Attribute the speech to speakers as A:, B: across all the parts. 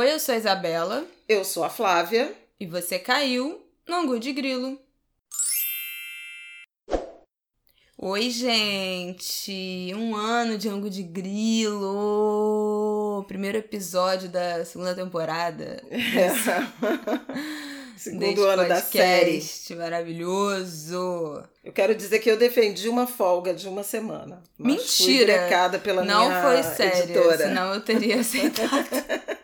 A: Oi, eu sou a Isabela.
B: Eu sou a Flávia.
A: E você caiu no Angu de Grilo. Oi, gente! Um ano de Angu de Grilo! Primeiro episódio da segunda temporada.
B: É. Segundo ano da série.
A: maravilhoso!
B: Eu quero dizer que eu defendi uma folga de uma semana.
A: Mentira!
B: Fui pela
A: Não
B: minha
A: foi sério,
B: editora.
A: senão eu teria aceitado.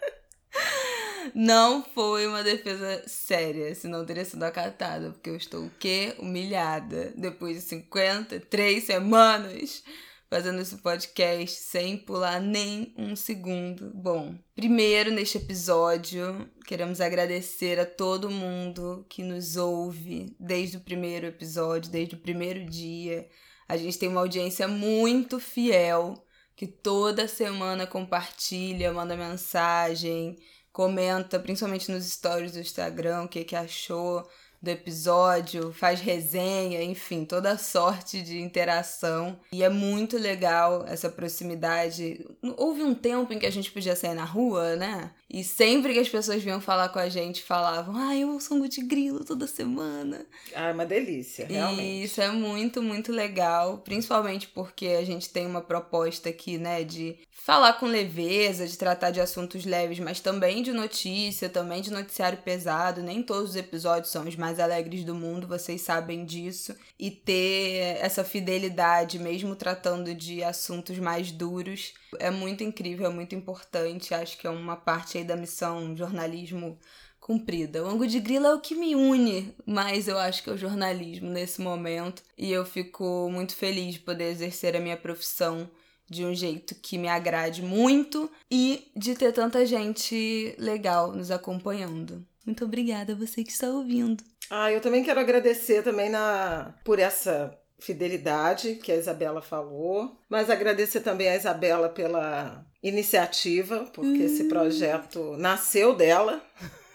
A: Não foi uma defesa séria, senão teria sido acatada, porque eu estou o quê? Humilhada. Depois de 53 semanas fazendo esse podcast sem pular nem um segundo. Bom, primeiro neste episódio, queremos agradecer a todo mundo que nos ouve desde o primeiro episódio, desde o primeiro dia. A gente tem uma audiência muito fiel que toda semana compartilha, manda mensagem comenta, principalmente nos stories do Instagram, o que, que achou do episódio, faz resenha, enfim, toda sorte de interação. E é muito legal essa proximidade. Houve um tempo em que a gente podia sair na rua, né? E sempre que as pessoas vinham falar com a gente, falavam: Ah, eu ouço um de grilo toda semana.
B: Ah, é uma delícia, realmente.
A: E isso é muito, muito legal. Principalmente porque a gente tem uma proposta aqui, né, de falar com leveza, de tratar de assuntos leves, mas também de notícia, também de noticiário pesado. Nem todos os episódios são os mais alegres do mundo, vocês sabem disso. E ter essa fidelidade, mesmo tratando de assuntos mais duros, é muito incrível, é muito importante. Acho que é uma parte aí da missão jornalismo cumprida. O ângulo de grilo é o que me une, mas eu acho que é o jornalismo nesse momento. E eu fico muito feliz de poder exercer a minha profissão de um jeito que me agrade muito e de ter tanta gente legal nos acompanhando. Muito obrigada a você que está ouvindo.
B: Ah, eu também quero agradecer também na por essa fidelidade que a Isabela falou, mas agradecer também a Isabela pela iniciativa, porque esse projeto nasceu dela.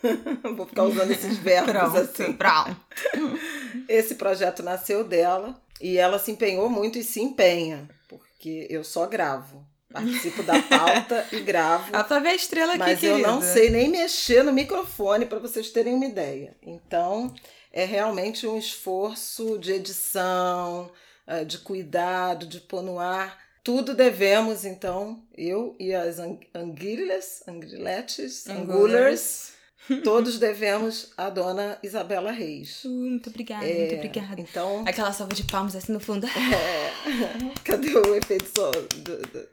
B: Vou ficar usando esses verbos
A: Pronto,
B: assim.
A: pronto.
B: Esse projeto nasceu dela e ela se empenhou muito e se empenha, porque eu só gravo. Participo da pauta e gravo.
A: A Flávia é estrela aqui,
B: Mas eu não
A: querida.
B: sei nem mexer no microfone para vocês terem uma ideia. Então, é realmente um esforço de edição, eh, de cuidado, de pôr no ar. Tudo devemos, então, eu e as ang- anguilhas, angriletes, angulers, todos devemos à dona Isabela Reis.
A: Uh, muito obrigada,
B: É,
A: muito obrigada.
B: Então,
A: Aquela salva de palmas assim no fundo.
B: é, cadê o efeito so-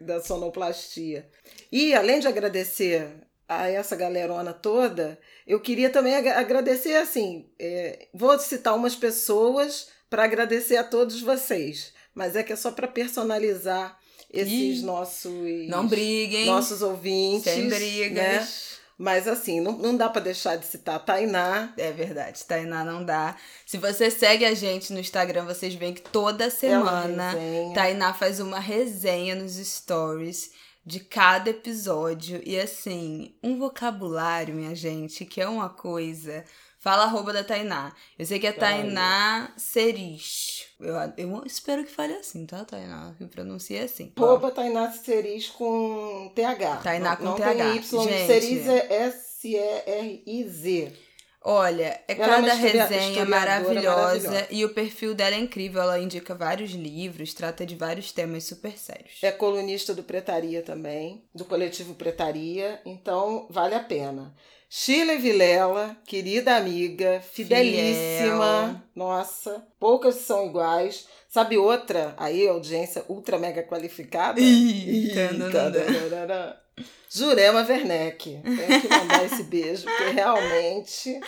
B: da sonoplastia? E além de agradecer a essa galerona toda, eu queria também ag- agradecer assim. é, vou citar umas pessoas para agradecer a todos vocês, mas é que é só para personalizar esses
A: Ih,
B: nossos
A: Não briguem.
B: nossos ouvintes,
A: sem brigas.
B: né? Mas assim, não, não dá para deixar de citar Tainá.
A: É verdade, Tainá não dá. Se você segue a gente no Instagram, vocês veem que toda semana
B: resenha.
A: Tainá faz uma resenha nos stories de cada episódio. E assim, um vocabulário, minha gente, que é uma coisa. Fala arroba da Tainá. Eu sei que é. Tainá Seris. Eu, eu espero que fale assim, tá, Tainá? Que pronuncia assim.
B: Arroba Tainá Ceris com TH.
A: Tainá
B: não,
A: com
B: não
A: TH.
B: Tem y,
A: Gente.
B: Ceris é S-E-R-I-Z.
A: Olha, é
B: é
A: cada
B: historia-
A: resenha maravilhosa,
B: maravilhosa.
A: e o perfil dela é incrível. Ela indica vários livros, trata de vários temas super sérios.
B: É colunista do Pretaria também, do coletivo Pretaria, então vale a pena. Sheila Vilela, querida amiga, fidelíssima,
A: Fiel.
B: nossa, poucas são iguais. Sabe outra, aí, audiência ultra mega qualificada?
A: Ih.
B: Jurema Werneck. Tenho que mandar esse beijo, porque realmente.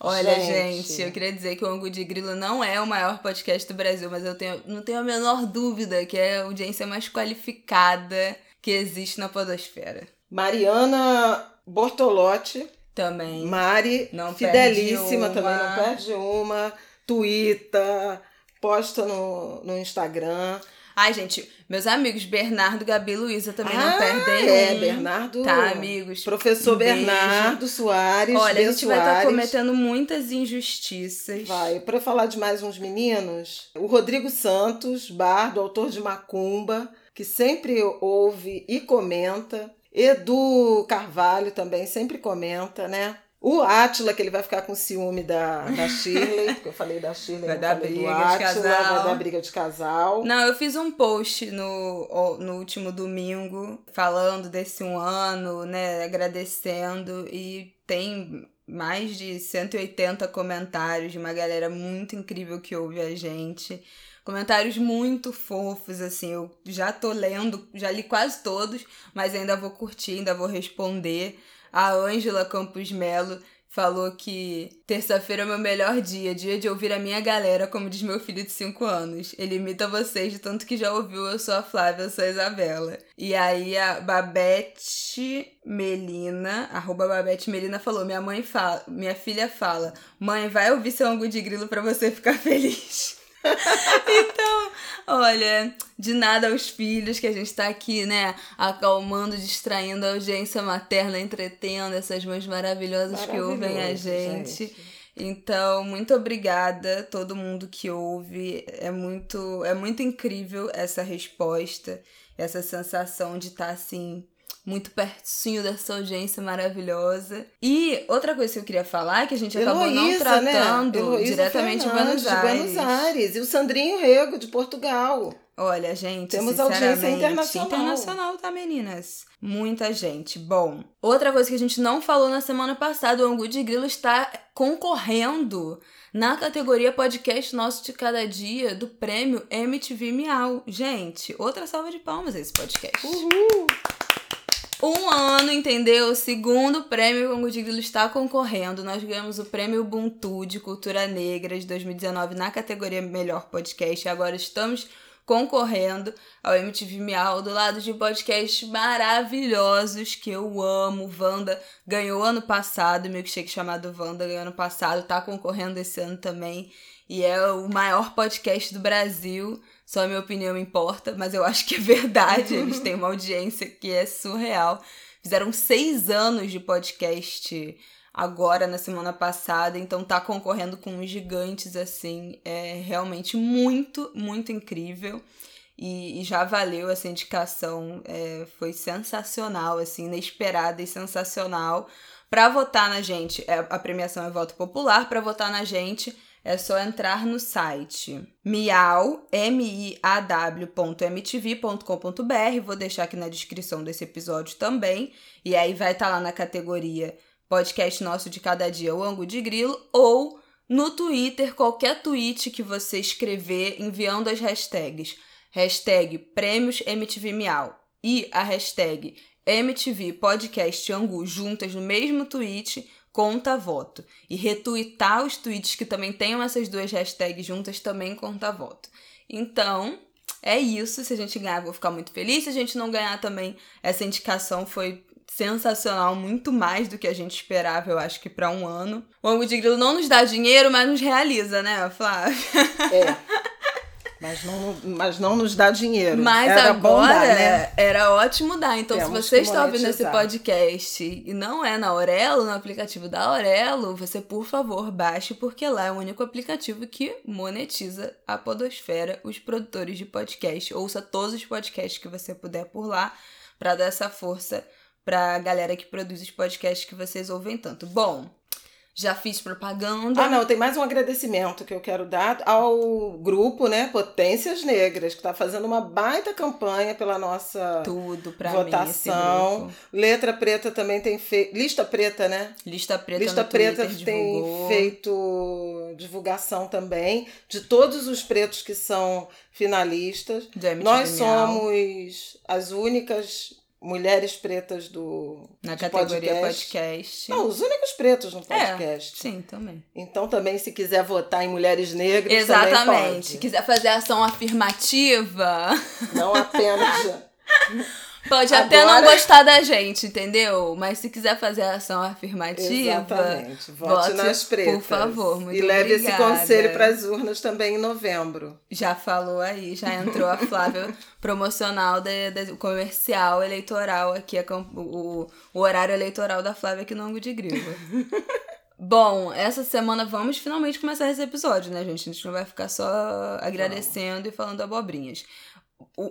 A: Olha,
B: Gente.
A: gente. eu queria dizer que o Angu de Grilo não é o maior podcast do Brasil, mas eu tenho, não tenho a menor dúvida que é a audiência mais qualificada que existe na podosfera.
B: Mariana Bortolotti,
A: Também.
B: Mari,
A: Não
B: fidelíssima também, não perde uma. Twitta, posta no, no Instagram.
A: Ai, gente, meus amigos Bernardo, Gabi e Luísa também
B: Ah,
A: não perdem
B: É,
A: um.
B: Bernardo.
A: Tá, amigos?
B: Professor
A: Um beijo.
B: Bernardo Soares.
A: Olha, a
B: B.
A: gente vai estar
B: Soares.
A: cometendo muitas injustiças.
B: Vai, para falar de mais uns meninos, o Rodrigo Santos, bardo, autor de Macumba, que sempre ouve e comenta. Edu Carvalho também sempre comenta, né? O Átila, que ele vai ficar com ciúme da, da Shirley, porque eu falei da Shirley,
A: vai dar briga
B: do Átila,
A: de casal.
B: vai dar briga de casal.
A: Não, eu fiz um post no, no último domingo falando desse um ano, né, agradecendo e tem mais de 180 comentários de uma galera muito incrível que ouve a gente. Comentários muito fofos, assim, eu já tô lendo, já li quase todos, mas ainda vou curtir, ainda vou responder. A Ângela Campos Melo falou que terça-feira é o meu melhor dia, dia de ouvir a minha galera, como diz meu filho de 5 anos. Ele imita vocês de tanto que já ouviu Eu Sou a Flávia, eu sou a Isabela. E aí a Babette Melina, arroba Babette Melina, falou: minha mãe fala, minha filha fala, mãe, vai ouvir seu ângulo de grilo para você ficar feliz. então, olha, de nada aos filhos que a gente tá aqui, né, acalmando, distraindo a audiência materna, entretendo essas mães maravilhosas que ouvem a gente. gente. Então, muito obrigada a todo mundo que ouve. É muito, é muito incrível essa resposta, essa sensação de estar tá, assim muito pertinho dessa audiência maravilhosa. E outra coisa que eu queria falar, que a gente acabou Heloísa, não né? tratando né? diretamente em Buenos Aires.
B: de Buenos Aires. E o Sandrinho Rego, de Portugal.
A: Olha, gente,
B: temos audiência internacional.
A: Internacional, tá, meninas? Muita gente. Bom, outra coisa que a gente não falou na semana passada, o Angu de Grilo está concorrendo na categoria podcast nosso de cada dia do prêmio MTV Miau. Gente, outra salva de palmas a esse podcast.
B: Uhul!
A: Um ano, entendeu? O segundo prêmio Congo de Grilo está concorrendo. Nós ganhamos o prêmio Ubuntu de Cultura Negra de 2019 na categoria Melhor Podcast. E agora estamos concorrendo ao MTV Miau do lado de podcasts maravilhosos que eu amo. Wanda ganhou ano passado, milkshake chamado Wanda ganhou ano passado, tá concorrendo esse ano também. E é o maior podcast do Brasil. Só a minha opinião importa, mas eu acho que é verdade. Eles têm uma audiência que é surreal. Fizeram seis anos de podcast agora na semana passada, então tá concorrendo com uns gigantes assim. É realmente muito, muito incrível. E, e já valeu essa indicação. É, foi sensacional, assim, inesperada e sensacional. Para votar na gente, é, a premiação é voto popular. Para votar na gente, é só entrar no site miau, miaw.mtv.com.br. Vou deixar aqui na descrição desse episódio também. E aí vai estar tá lá na categoria podcast nosso de cada dia, o Ango de Grilo, ou no Twitter, qualquer tweet que você escrever enviando as hashtags. Hashtag Prêmios MTV Miau e a hashtag MTV Podcast Angu juntas no mesmo tweet conta voto. E retweetar os tweets que também tenham essas duas hashtags juntas também conta voto. Então, é isso. Se a gente ganhar, vou ficar muito feliz. Se a gente não ganhar também, essa indicação foi sensacional, muito mais do que a gente esperava, eu acho que para um ano. O Ango de Grilo não nos dá dinheiro, mas nos realiza, né, Flávia?
B: É. Mas não, mas não nos dá dinheiro.
A: Mas
B: era
A: agora
B: dar, né?
A: era ótimo dar. Então, Temos se você está ouvindo esse podcast e não é na Aurelo, no aplicativo da Aurelo, você, por favor, baixe, porque lá é o único aplicativo que monetiza a podosfera, os produtores de podcast. Ouça todos os podcasts que você puder por lá, para dar essa força pra galera que produz os podcasts que vocês ouvem tanto. Bom, já fiz propaganda.
B: Ah, não, tem mais um agradecimento que eu quero dar ao grupo, né, Potências Negras, que está fazendo uma baita campanha pela nossa
A: Tudo pra
B: votação.
A: Mim,
B: Letra Preta também tem feito. Lista Preta, né?
A: Lista Preta
B: Lista Preta tem divulgou. feito divulgação também de todos os pretos que são finalistas. Nós somos as únicas mulheres pretas do
A: na categoria podcast. podcast.
B: Não, os únicos pretos no é, podcast.
A: É, sim, também.
B: Então também se quiser votar em mulheres negras,
A: exatamente. Se quiser fazer ação afirmativa,
B: não apenas
A: Pode Agora... até não gostar da gente, entendeu? Mas se quiser fazer a ação afirmativa,
B: Exatamente. Vote, vote nas pretas.
A: Por favor, muito
B: E leve
A: obrigada.
B: esse conselho para as urnas também em novembro.
A: Já falou aí, já entrou a Flávia promocional do comercial eleitoral aqui, o, o horário eleitoral da Flávia aqui no Ango de Grilo. Bom, essa semana vamos finalmente começar esse episódio, né, gente? A gente não vai ficar só agradecendo não. e falando abobrinhas.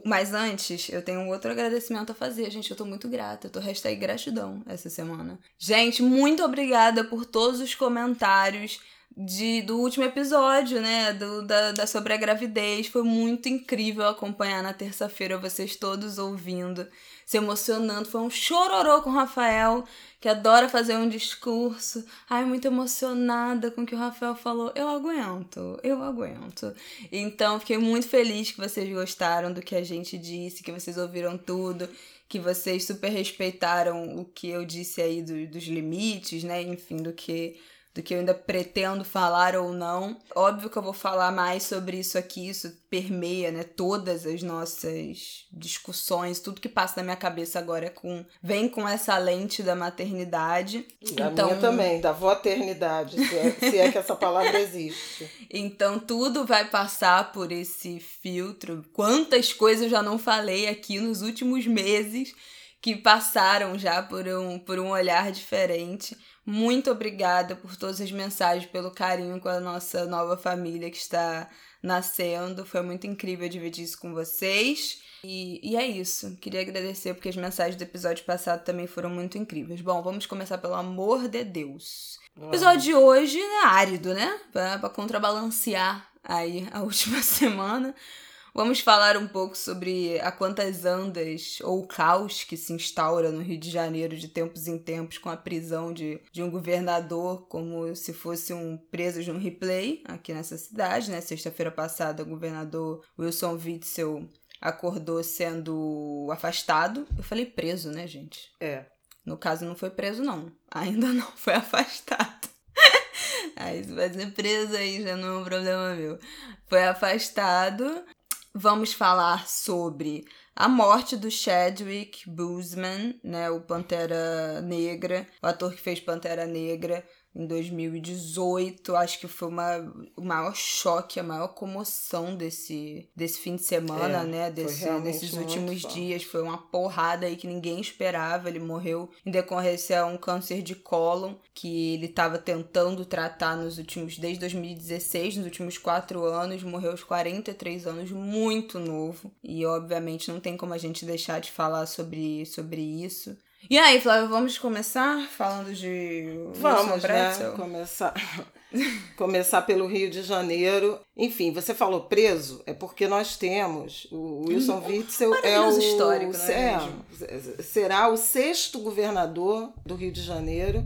A: Mas antes, eu tenho um outro agradecimento a fazer, gente. Eu tô muito grata. Eu tô hashtag gratidão essa semana. Gente, muito obrigada por todos os comentários de, do último episódio, né? Do, da, da sobre a gravidez. Foi muito incrível acompanhar na terça-feira vocês todos ouvindo, se emocionando. Foi um chororô com o Rafael, que adora fazer um discurso. Ai, muito emocionada com o que o Rafael falou. Eu aguento, eu aguento. Então, fiquei muito feliz que vocês gostaram do que a gente disse, que vocês ouviram tudo que vocês super respeitaram o que eu disse aí do, dos limites, né? Enfim, do que do que eu ainda pretendo falar ou não. Óbvio que eu vou falar mais sobre isso aqui, isso permeia, né, todas as nossas discussões, tudo que passa na minha cabeça agora é com vem com essa lente da maternidade.
B: Da então, minha também, da voternidade, se é, se é que essa palavra existe.
A: Então tudo vai passar por esse filtro. Quantas coisas eu já não falei aqui nos últimos meses que passaram já por um, por um olhar diferente. Muito obrigada por todas as mensagens, pelo carinho com a nossa nova família que está nascendo. Foi muito incrível dividir isso com vocês. E, e é isso. Queria agradecer porque as mensagens do episódio passado também foram muito incríveis. Bom, vamos começar pelo amor de Deus. O episódio de hoje é árido, né? Pra contrabalancear aí a última semana. Vamos falar um pouco sobre a quantas andas ou o caos que se instaura no Rio de Janeiro de tempos em tempos com a prisão de, de um governador como se fosse um preso de um replay aqui nessa cidade, né? Sexta-feira passada, o governador Wilson Witzel acordou sendo afastado. Eu falei preso, né, gente?
B: É.
A: No caso, não foi preso, não. Ainda não, foi afastado. Aí, se vai ser preso aí já não é um problema meu. Foi afastado vamos falar sobre a morte do Chadwick Boseman, né, o Pantera Negra, o ator que fez Pantera Negra em 2018. Acho que foi uma, o maior choque, a maior comoção desse, desse fim de semana, é, né? Desse, desses últimos dias. Foi uma porrada aí que ninguém esperava. Ele morreu em decorrência a um câncer de cólon que ele estava tentando tratar nos últimos, desde 2016, nos últimos quatro anos. Morreu aos 43 anos, muito novo. E obviamente não tem como a gente deixar de falar sobre, sobre isso. E aí, Flávia, vamos começar falando de.
B: Vamos, né? Começar. começar pelo Rio de Janeiro. Enfim, você falou preso, é porque nós temos o Wilson Witzel é o
A: histórico,
B: né? É, será o sexto governador do Rio de Janeiro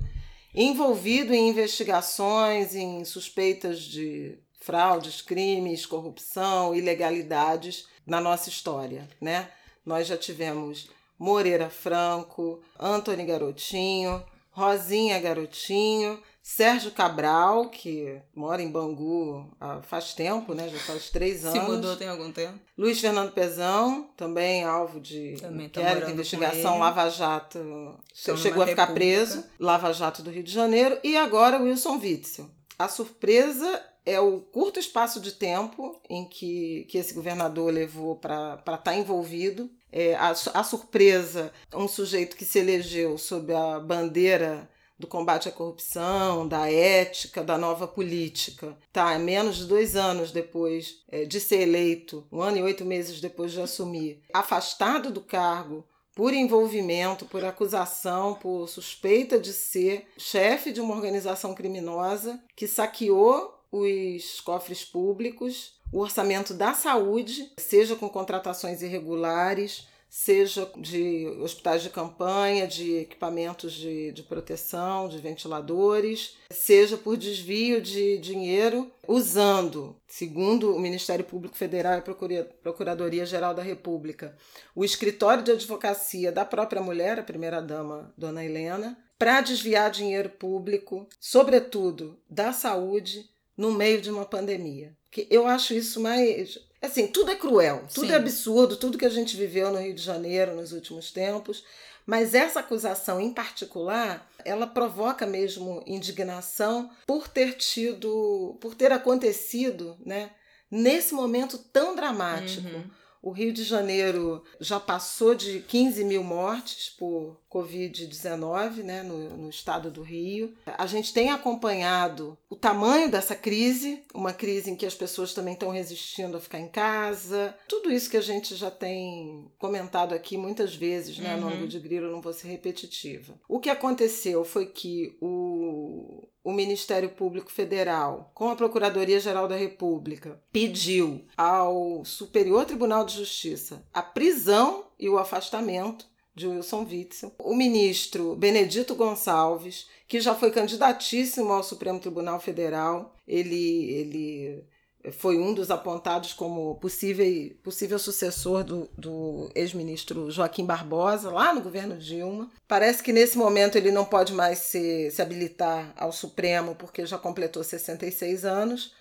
B: envolvido em investigações, em suspeitas de fraudes, crimes, corrupção, ilegalidades na nossa história, né? Nós já tivemos Moreira Franco, Antônio Garotinho, Rosinha Garotinho, Sérgio Cabral, que mora em Bangu faz tempo, né? Já faz três anos.
A: Se mudou tem algum tempo.
B: Luiz Fernando Pezão, também alvo de inquérito, de investigação, Lava Jato. Chegou a ficar república. preso. Lava Jato do Rio de Janeiro. E agora Wilson Witzel. A surpresa é o curto espaço de tempo em que, que esse governador levou para estar tá envolvido é, a, a surpresa, um sujeito que se elegeu sob a bandeira do combate à corrupção, da ética, da nova política. Tá, menos de dois anos depois é, de ser eleito, um ano e oito meses depois de assumir, afastado do cargo por envolvimento, por acusação, por suspeita de ser chefe de uma organização criminosa que saqueou os cofres públicos o orçamento da saúde, seja com contratações irregulares, seja de hospitais de campanha, de equipamentos de, de proteção, de ventiladores, seja por desvio de dinheiro, usando, segundo o Ministério Público Federal e a Procuradoria-Geral da República, o escritório de advocacia da própria mulher, a primeira-dama, Dona Helena, para desviar dinheiro público, sobretudo da saúde, no meio de uma pandemia. Que eu acho isso mais. Assim, tudo é cruel, tudo é Sim. é absurdo, tudo que a gente viveu no Rio de Janeiro nos últimos tempos. Mas essa acusação em particular, ela provoca mesmo indignação por ter tido, por ter acontecido, né, nesse momento tão dramático. Uhum. O Rio de Janeiro já passou de 15 mil mortes por Covid-19 né, no, no, estado do Rio. A gente tem acompanhado o tamanho dessa crise, uma crise em que as pessoas também estão resistindo a ficar em casa. Tudo isso que a gente já tem comentado aqui muitas vezes, né, uhum. no âmbito de grilo, não vou ser repetitiva. O que aconteceu foi que o o Ministério Público Federal, com a Procuradoria-Geral da República, pediu ao Superior Tribunal de Justiça a prisão e o afastamento de Wilson Witzel. O ministro Benedito Gonçalves, que já foi candidatíssimo ao Supremo Tribunal Federal, ele, ele foi um dos apontados como possível, possível sucessor do, do ex-ministro Joaquim Barbosa, lá no governo Dilma. Parece que nesse momento ele não pode mais se, se habilitar ao Supremo, porque já completou 66 anos,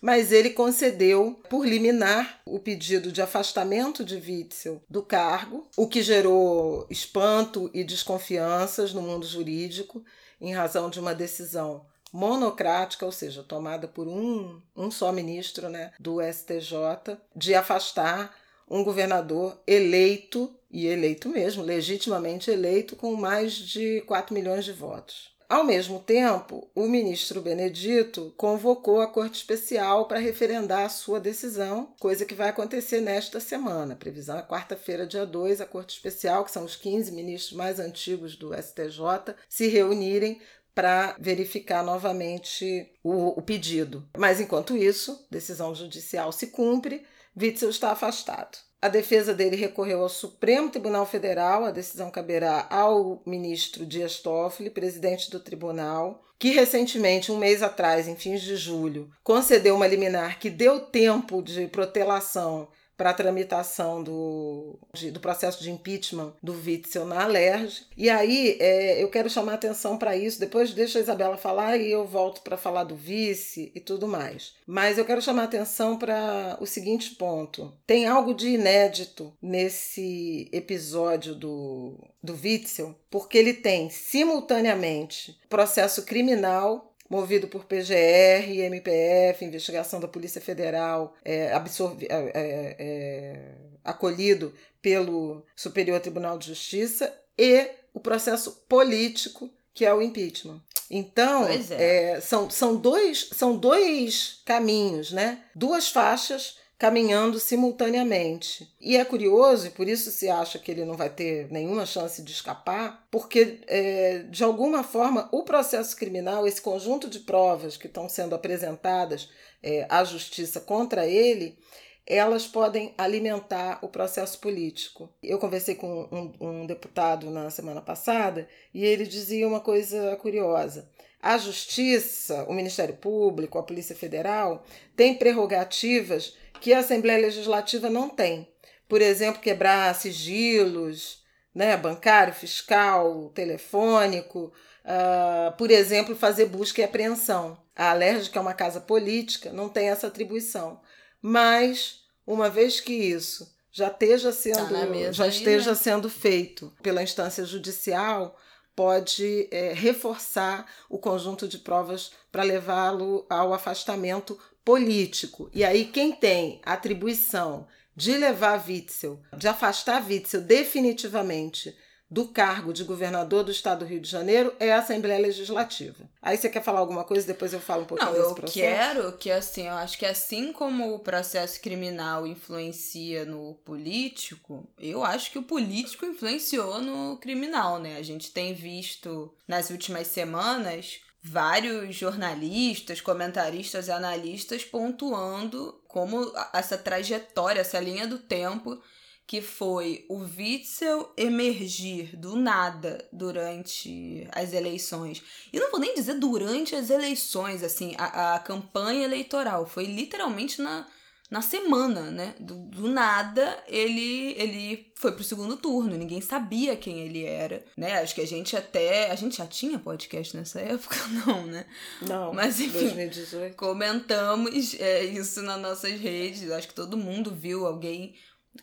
B: mas ele concedeu, por liminar, o pedido de afastamento de Witzel do cargo, o que gerou espanto e desconfianças no mundo jurídico, em razão de uma decisão monocrática, ou seja, tomada por um, um só ministro né, do STJ, de afastar um governador eleito, e eleito mesmo, legitimamente eleito, com mais de 4 milhões de votos. Ao mesmo tempo, o ministro Benedito convocou a Corte Especial para referendar a sua decisão, coisa que vai acontecer nesta semana. previsão é quarta-feira, dia 2, a Corte Especial, que são os 15 ministros mais antigos do STJ, se reunirem para verificar novamente o, o, pedido. Mas enquanto isso, decisão judicial se cumpre, Witzel está afastado. A defesa dele recorreu ao Supremo Tribunal Federal, a decisão caberá ao ministro Dias Toffoli, presidente do tribunal, que recentemente, um mês atrás, em fins de julho, concedeu uma liminar que deu tempo de protelação para a tramitação do, do processo de impeachment do Witzel na Alerj. E aí é, eu quero chamar atenção para isso, depois deixa a Isabela falar e eu volto para falar do vice e tudo mais. Mas eu quero chamar atenção para o seguinte ponto. Tem algo de inédito nesse episódio do, do Witzel, porque ele tem simultaneamente processo criminal movido por PGR, MPF, investigação da Polícia Federal, é, absorvi, é, é, é, acolhido pelo Superior Tribunal de Justiça, e o processo político, que é o impeachment. Então, é. é. são, são, dois, são dois caminhos, né? duas faixas caminhando simultaneamente. E é curioso, e por isso se acha que ele não vai ter nenhuma chance de escapar, porque, é, de alguma forma, o processo criminal, esse conjunto de provas que estão sendo apresentadas é, à justiça contra ele, elas podem alimentar o processo político. Eu conversei com um, um deputado na semana passada e ele dizia uma coisa curiosa. A Justiça, o Ministério Público, a Polícia Federal têm prerrogativas que a Assembleia Legislativa não tem. Por exemplo, quebrar sigilos, né, bancário, fiscal, telefônico, uh, por exemplo, fazer busca e apreensão. A Alérgica é uma casa política, não tem essa atribuição. Mas, uma vez que isso já esteja sendo, tá já esteja né? sendo feito pela instância judicial, pode é, reforçar o conjunto de provas para levá-lo ao afastamento político. E aí, quem tem atribuição de levar Witzel, de afastar Witzel definitivamente do cargo de governador do estado do Rio de Janeiro é a Assembleia Legislativa. Aí você quer falar alguma coisa, depois eu falo um pouquinho
A: Não,
B: desse processo?
A: Eu quero que, assim, eu acho que assim como o processo criminal influencia no político, eu acho que o político influenciou no criminal, né? A gente tem visto nas últimas semanas vários jornalistas, comentaristas e analistas pontuando como essa trajetória, essa linha do tempo que foi o Witzel emergir do nada durante as eleições. E não vou nem dizer durante as eleições, assim, a, a campanha eleitoral. Foi literalmente na, na semana, né? Do, do, nada, ele ele foi pro segundo turno. Ninguém sabia quem ele era, né? Acho que a gente até. A gente já tinha podcast nessa época? Não, né?
B: Não.
A: Mas enfim.
B: 2018.
A: Comentamos é, isso nas nossas redes. Acho que todo mundo viu alguém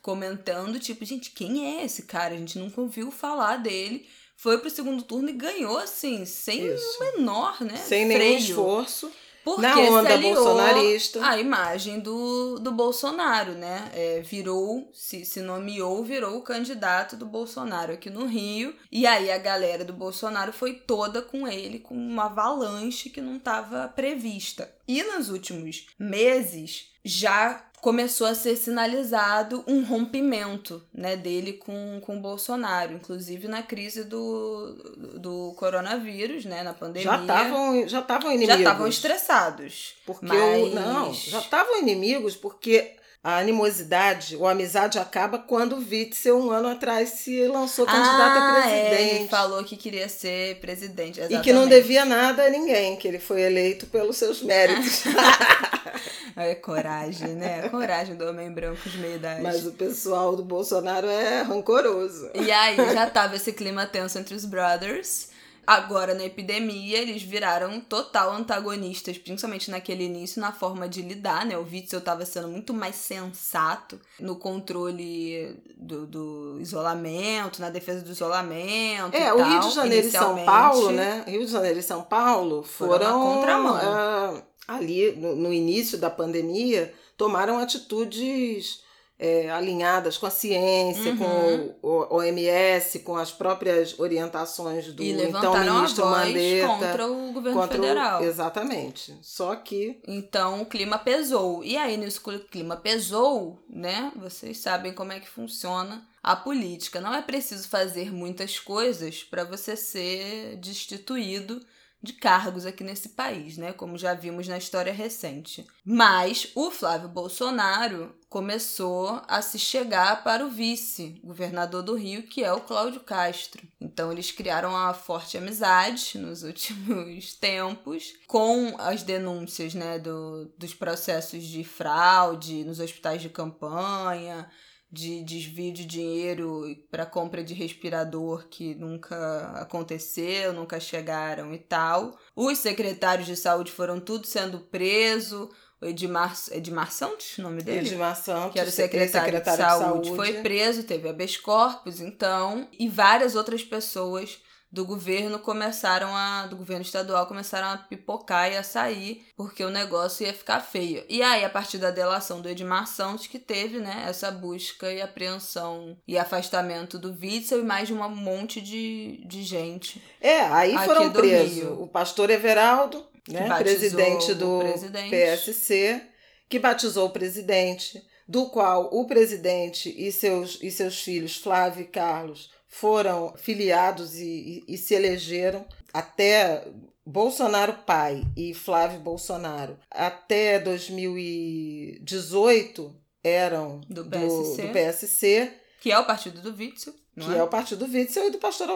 A: comentando, tipo, gente, quem é esse cara? A gente nunca ouviu falar dele. Foi pro segundo turno e ganhou, assim, sem o menor, né?
B: Sem freio. nenhum esforço.
A: Porque
B: Na onda
A: se aliou
B: bolsonarista.
A: a imagem do, do Bolsonaro, né? É, virou, se, se nomeou, virou o candidato do Bolsonaro aqui no Rio. E aí a galera do Bolsonaro foi toda com ele, com uma avalanche que não estava prevista. E nos últimos meses já começou a ser sinalizado um rompimento né, dele com, com o Bolsonaro, inclusive na crise do, do coronavírus, né, na pandemia.
B: Já estavam já inimigos.
A: Já estavam estressados.
B: Porque
A: mas...
B: o, não, já estavam inimigos porque a animosidade ou a amizade acaba quando o Witzel, um ano atrás, se lançou candidato
A: ah,
B: a presidente.
A: É, ele falou que queria ser presidente. Exatamente.
B: E que não devia nada a ninguém, que ele foi eleito pelos seus méritos.
A: É coragem, né? Coragem do homem branco de meia idade.
B: Mas o pessoal do Bolsonaro é rancoroso.
A: E aí já tava esse clima tenso entre os brothers. Agora, na epidemia, eles viraram total antagonistas, principalmente naquele início, na forma de lidar, né? O Witzel estava sendo muito mais sensato no controle do, do, isolamento, na defesa do isolamento.
B: É,
A: o
B: Rio de Janeiro e São Paulo, né? Rio de Janeiro e São Paulo foram,
A: foram.
B: Uh, ali no, no, início da pandemia, tomaram atitudes é, alinhadas com a ciência,
A: Uhum.
B: com o OMS, com as próprias orientações do então ministro Mandetta.
A: contra o governo
B: contra o-
A: federal.
B: exatamente. Só que
A: Então o clima pesou. E aí, nisso que o clima pesou, né? Vocês sabem como é que funciona a política. Não é preciso fazer muitas coisas para você ser destituído de cargos aqui nesse país, né? Como já vimos na história recente. Mas o Flávio Bolsonaro começou a se chegar para o vice-governador do Rio, que é o Cláudio Castro. Então eles criaram uma forte amizade nos últimos tempos, com as denúncias né, do, dos processos de fraude nos hospitais de campanha, de desvio de dinheiro para compra de respirador que nunca aconteceu, nunca chegaram e tal. Os secretários de saúde foram tudo sendo presos. O Edmar, Edmar Santos, o nome dele?
B: Edmar Santos,
A: que era o secretário, de, saúde, foi preso, teve habeas corpus, então, e várias outras pessoas do governo começaram a do governo estadual começaram a pipocar e a sair porque o negócio ia ficar feio. E aí a partir da delação do Edmar Santos que teve, né, essa busca e apreensão e afastamento do Witzel e mais de um monte de, de gente.
B: É, aí foram presos o pastor Everaldo, né, presidente do
A: presidente.
B: PSC, que batizou o presidente, do qual o presidente e seus, e seus filhos, Flávio e Carlos, foram filiados e, e, e se elegeram até Bolsonaro pai e Flávio Bolsonaro. Até 2018 eram
A: Do
B: do
A: PSC.
B: do PSC
A: Que é o partido do Witzel, não
B: que é? o partido do Witzel e do pastor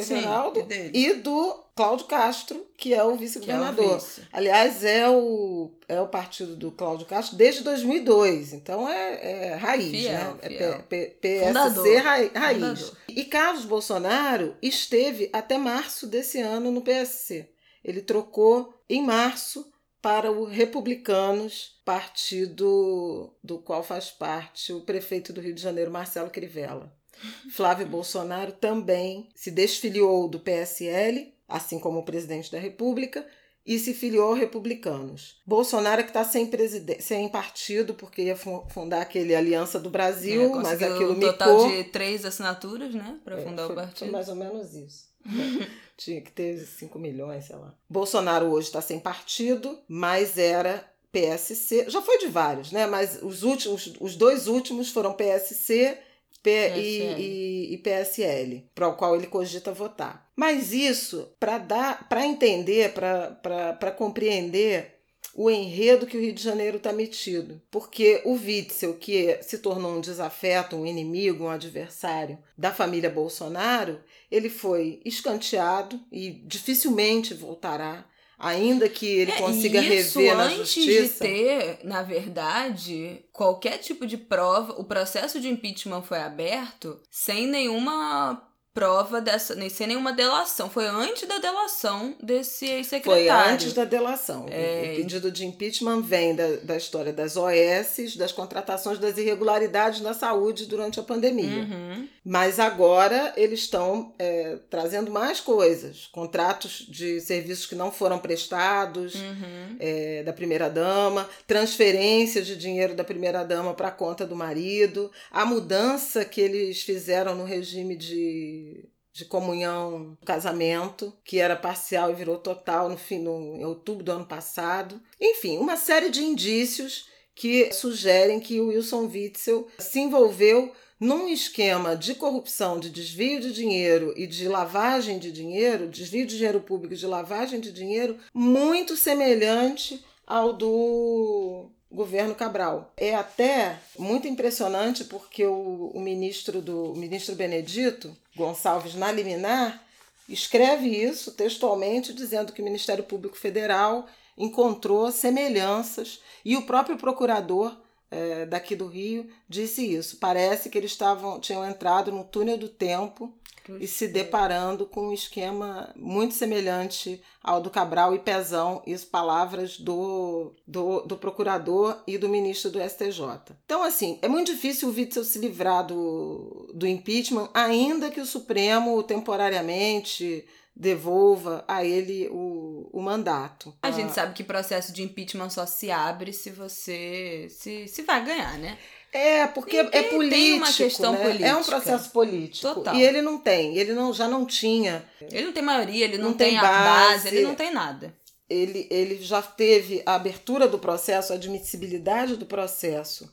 A: Sim,
B: Everaldo
A: é
B: e do Cláudio Castro, que é o
A: é
B: vice-governador.
A: vice.
B: Aliás, é o, é o partido do Cláudio Castro desde 2002, então é, é raiz,
A: Fiel,
B: né? É
A: fiel.
B: P- P- PSC
A: Fundador.
B: rai- raiz.
A: Fundador.
B: E Carlos Bolsonaro esteve até março desse ano no PSC. Ele trocou em março para o Republicanos, partido do qual faz parte o prefeito do Rio de Janeiro, Marcelo Crivella. Flávio Bolsonaro também se desfiliou do PSL, assim como o presidente da República, e se filiou ao Republicanos. Bolsonaro é que está sem, sem partido, porque ia fu- fundar aquele Aliança do Brasil,
A: É,
B: mas aquilo
A: um total
B: micou.
A: de três assinaturas, né? Pra
B: É,
A: fundar
B: foi,
A: o partido.
B: Foi mais ou menos isso. Tinha que ter 5 milhões, sei lá. Bolsonaro hoje está sem partido, mas era PSC. Já foi de vários, né? Mas os últimos, os dois últimos foram PSC P e, e, e PSL, para o qual ele cogita votar. Mas isso, para dar, para entender, para compreender o enredo que o Rio de Janeiro está metido. Porque o Witzel, que se tornou um desafeto, um inimigo, um adversário da família Bolsonaro, ele foi escanteado e dificilmente voltará, ainda que ele
A: É,
B: consiga
A: isso
B: rever na
A: antes
B: justiça.
A: de ter, na verdade, qualquer tipo de prova, o processo de impeachment foi aberto sem nenhuma prova dessa, nem sem nenhuma delação. Foi antes da delação desse ex-secretário.
B: Foi antes da delação. É... O pedido de impeachment vem da, da história das OS, das contratações das irregularidades na saúde durante a pandemia.
A: Uhum.
B: Mas agora eles estão é, trazendo mais coisas. Contratos de serviços que não foram prestados
A: uhum.
B: é, da primeira-dama, transferências de dinheiro da primeira-dama para a conta do marido, a mudança que eles fizeram no regime de de comunhão, casamento, que era parcial e virou total no fim no, em outubro do ano passado. Enfim, uma série de indícios que sugerem que o Wilson Witzel se envolveu num esquema de corrupção, de desvio de dinheiro e de lavagem de dinheiro, desvio de dinheiro público e de lavagem de dinheiro, muito semelhante ao do governo Cabral. É até muito impressionante porque o, o ministro do o ministro Benedito Gonçalves na liminar escreve isso textualmente dizendo que o Ministério Público Federal encontrou semelhanças e o próprio procurador é, daqui do Rio disse isso. Parece que eles estavam tinham entrado no túnel do tempo e se deparando com um esquema muito semelhante ao do Cabral e Pezão, isso palavras do, do, do procurador e do ministro do STJ. Então, assim, é muito difícil o Witzel se livrar do, do impeachment, ainda que o Supremo temporariamente devolva a ele o, o mandato.
A: A ah. gente sabe que processo de impeachment só se abre se você se, se vai ganhar, né?
B: É, porque é político. Tem uma questão né? política. É um processo político.
A: Total.
B: E ele não tem, ele não, já não tinha.
A: Ele não tem maioria, ele não, não tem, tem, a base, ele não tem nada.
B: Ele, ele já teve a abertura do processo, a admissibilidade do processo.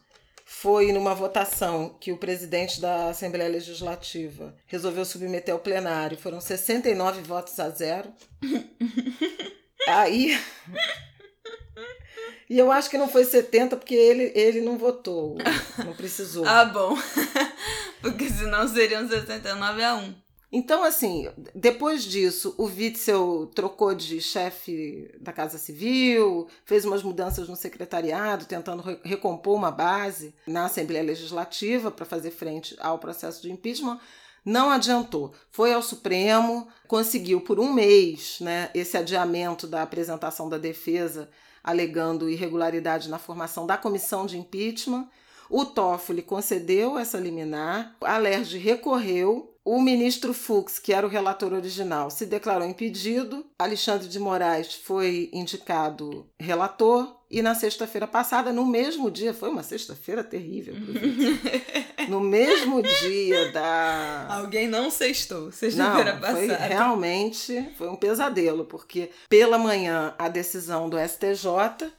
B: Foi numa votação que o presidente da Assembleia Legislativa resolveu submeter ao plenário. Foram 69 votos a zero. Aí e eu acho que não foi 70 porque ele, ele não votou, não precisou.
A: ah, bom. porque senão seriam 69 a 1.
B: Então, assim, depois disso, o Witzel trocou de chefe da Casa Civil, fez umas mudanças no secretariado, tentando recompor uma base na Assembleia Legislativa para fazer frente ao processo de impeachment. Não adiantou. Foi ao Supremo, conseguiu por um mês né, esse adiamento da apresentação da defesa alegando irregularidade na formação da comissão de impeachment. O Toffoli concedeu essa liminar, a Lerge recorreu, o ministro Fux, que era o relator original, se declarou impedido, Alexandre de Moraes foi indicado relator, e na sexta-feira passada, no mesmo dia, foi uma sexta-feira terrível. no mesmo dia da.
A: Alguém não sextou, sexta-feira passada.
B: Foi realmente foi um pesadelo, porque pela manhã a decisão do STJ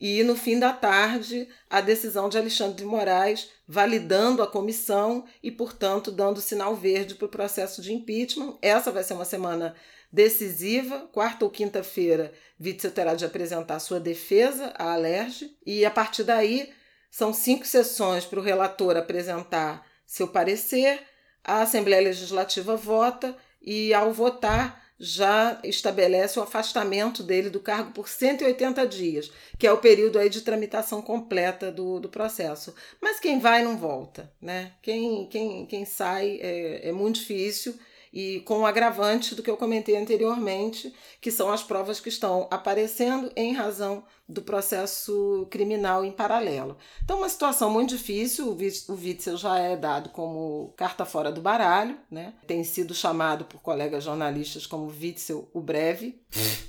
B: e no fim da tarde a decisão de Alexandre de Moraes validando a comissão e, portanto, dando sinal verde para o processo de impeachment. Essa vai ser uma semana decisiva. Quarta ou quinta-feira, Witzel terá de apresentar sua defesa à Alerj e, a partir daí, são cinco sessões para o relator apresentar seu parecer, a Assembleia Legislativa vota e, ao votar, já estabelece o afastamento dele do cargo por 180 dias, que é o período aí de tramitação completa do, do processo. Mas quem vai não volta, né? Quem, quem, quem sai é, é muito difícil e com o agravante do que eu comentei anteriormente, que são as provas que estão aparecendo em razão do processo criminal em paralelo. Então, uma situação muito difícil, o Witzel já é dado como carta fora do baralho, né? tem sido chamado por colegas jornalistas como Witzel o Breve,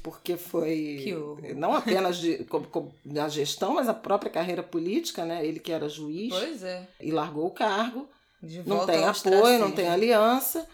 B: porque foi não apenas de, na gestão, mas a própria carreira política, né? ele que era juiz
A: é.
B: e largou o cargo, não tem apoio, não tem aliança,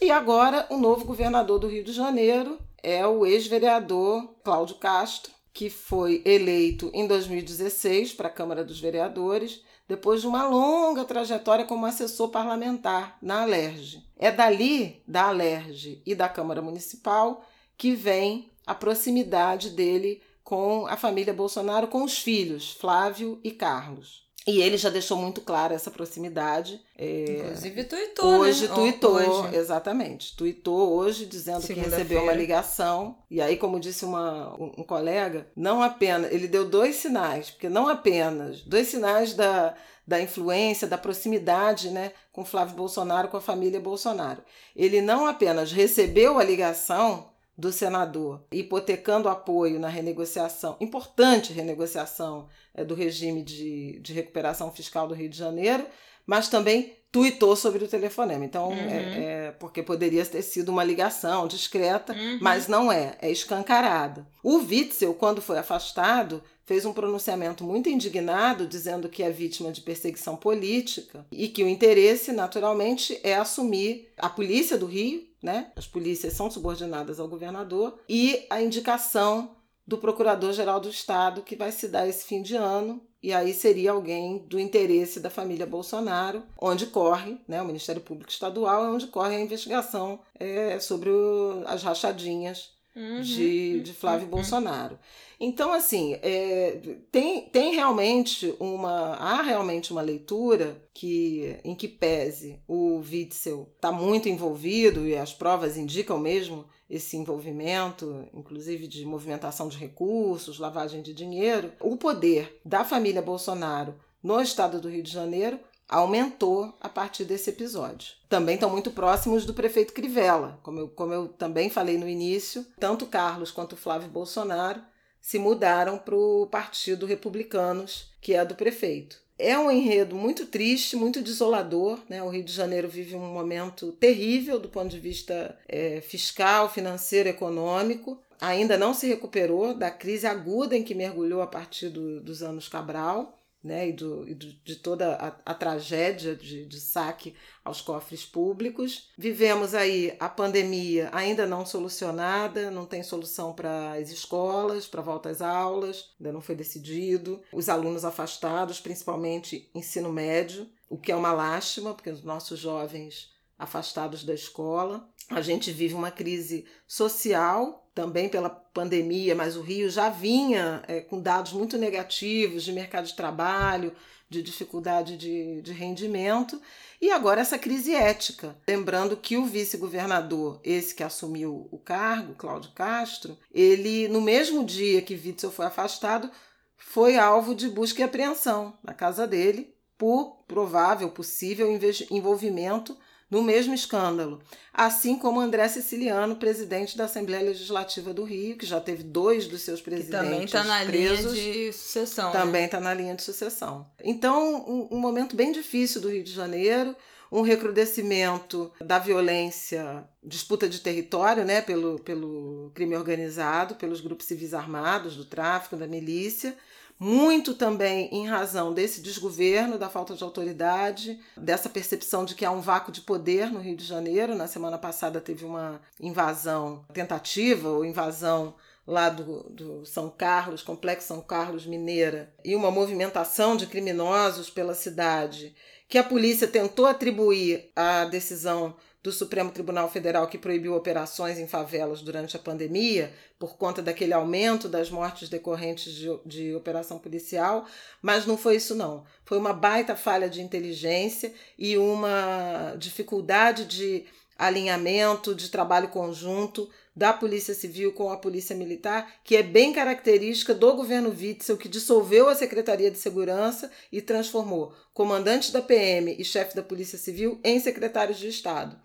B: e agora o novo governador do Rio de Janeiro é o ex-vereador Cláudio Castro, que foi eleito em 2016 para a Câmara dos Vereadores, depois de uma longa trajetória como assessor parlamentar na Alerj. É dali, da Alerj e da Câmara Municipal, que vem a proximidade dele com a família Bolsonaro, com os filhos, Flávio e Carlos. E ele já deixou muito clara essa proximidade.
A: É... Inclusive tuitou,
B: Hoje
A: né?
B: tuitou, hoje. exatamente. Tuitou hoje dizendo que recebeu uma ligação. E aí, como disse uma, um, um colega, não apenas... Ele deu dois sinais, porque não apenas... Dois sinais da, da influência, da proximidade né, com Flávio Bolsonaro, com a família Bolsonaro. Ele não apenas recebeu a ligação do senador, hipotecando apoio na renegociação, importante renegociação é, do regime de, de recuperação fiscal do Rio de Janeiro, mas também tuitou sobre o telefonema. Então, uhum. é, é, porque poderia ter sido uma ligação discreta, uhum. mas não é, é escancarada. O Witzel, quando foi afastado, fez um pronunciamento muito indignado, dizendo que é vítima de perseguição política e que o interesse, naturalmente, é assumir a polícia do Rio, né? As polícias são subordinadas ao governador, e a indicação do Procurador-Geral do Estado, que vai se dar esse fim de ano, e aí seria alguém do interesse da família Bolsonaro, onde corre, né, o Ministério Público Estadual é onde corre a investigação é, sobre o, as rachadinhas uhum. de, de Flávio uhum. Bolsonaro. Então, assim, é, tem, tem realmente uma. Há realmente uma leitura que, em que pese o Witzel está muito envolvido, e as provas indicam mesmo esse envolvimento, inclusive de movimentação de recursos, lavagem de dinheiro, o poder da família Bolsonaro no estado do Rio de Janeiro aumentou a partir desse episódio. Também estão muito próximos do prefeito Crivella, como eu, como eu também falei no início, tanto Carlos quanto Flávio Bolsonaro se mudaram para o Partido Republicanos, que é do prefeito. É um enredo muito triste, muito desolador. Né? O Rio de Janeiro vive um momento terrível do ponto de vista é, fiscal, financeiro, econômico. Ainda não se recuperou da crise aguda em que mergulhou a partir do, dos anos Cabral né, e, do, e do, de toda a, a tragédia de, de, saque aos cofres públicos. Vivemos aí a pandemia ainda não solucionada, não tem solução para as escolas, para volta às aulas, ainda não foi decidido. Os alunos afastados, principalmente ensino médio, o que é uma lástima, porque os nossos jovens afastados da escola. A gente vive uma crise social, também pela pandemia, mas o Rio já vinha é, com dados muito negativos de mercado de trabalho, de dificuldade de, de rendimento, e agora essa crise ética. Lembrando que o vice-governador, esse que assumiu o cargo, Cláudio Castro, ele, no mesmo dia que Witzel foi afastado, foi alvo de busca e apreensão na casa dele por provável, possível envolvimento no mesmo escândalo, assim como André Siciliano, presidente da Assembleia Legislativa do Rio, que já teve dois dos seus presidentes que também está na presos,
A: linha de sucessão.
B: Também está né? na linha de sucessão. Então, um, um momento bem difícil do Rio de Janeiro, um recrudescimento da violência, disputa de território, né, pelo, pelo crime organizado, pelos grupos civis armados, do tráfico, da milícia, muito também em razão desse desgoverno, da falta de autoridade, dessa percepção de que há um vácuo de poder no Rio de Janeiro. Na semana passada teve uma invasão, tentativa ou invasão lá do, do, São Carlos, Complexo São Carlos Mineira, e uma movimentação de criminosos pela cidade, que a polícia tentou atribuir à decisão do Supremo Tribunal Federal que proibiu operações em favelas durante a pandemia, por conta daquele aumento das mortes decorrentes de, de operação policial, mas não foi isso, não. Foi uma baita falha de inteligência e uma dificuldade de alinhamento, de trabalho conjunto da Polícia Civil com a Polícia Militar, que é bem característica do governo Witzel, que dissolveu a Secretaria de Segurança e transformou comandantes da PM e chefe da Polícia Civil em secretários de Estado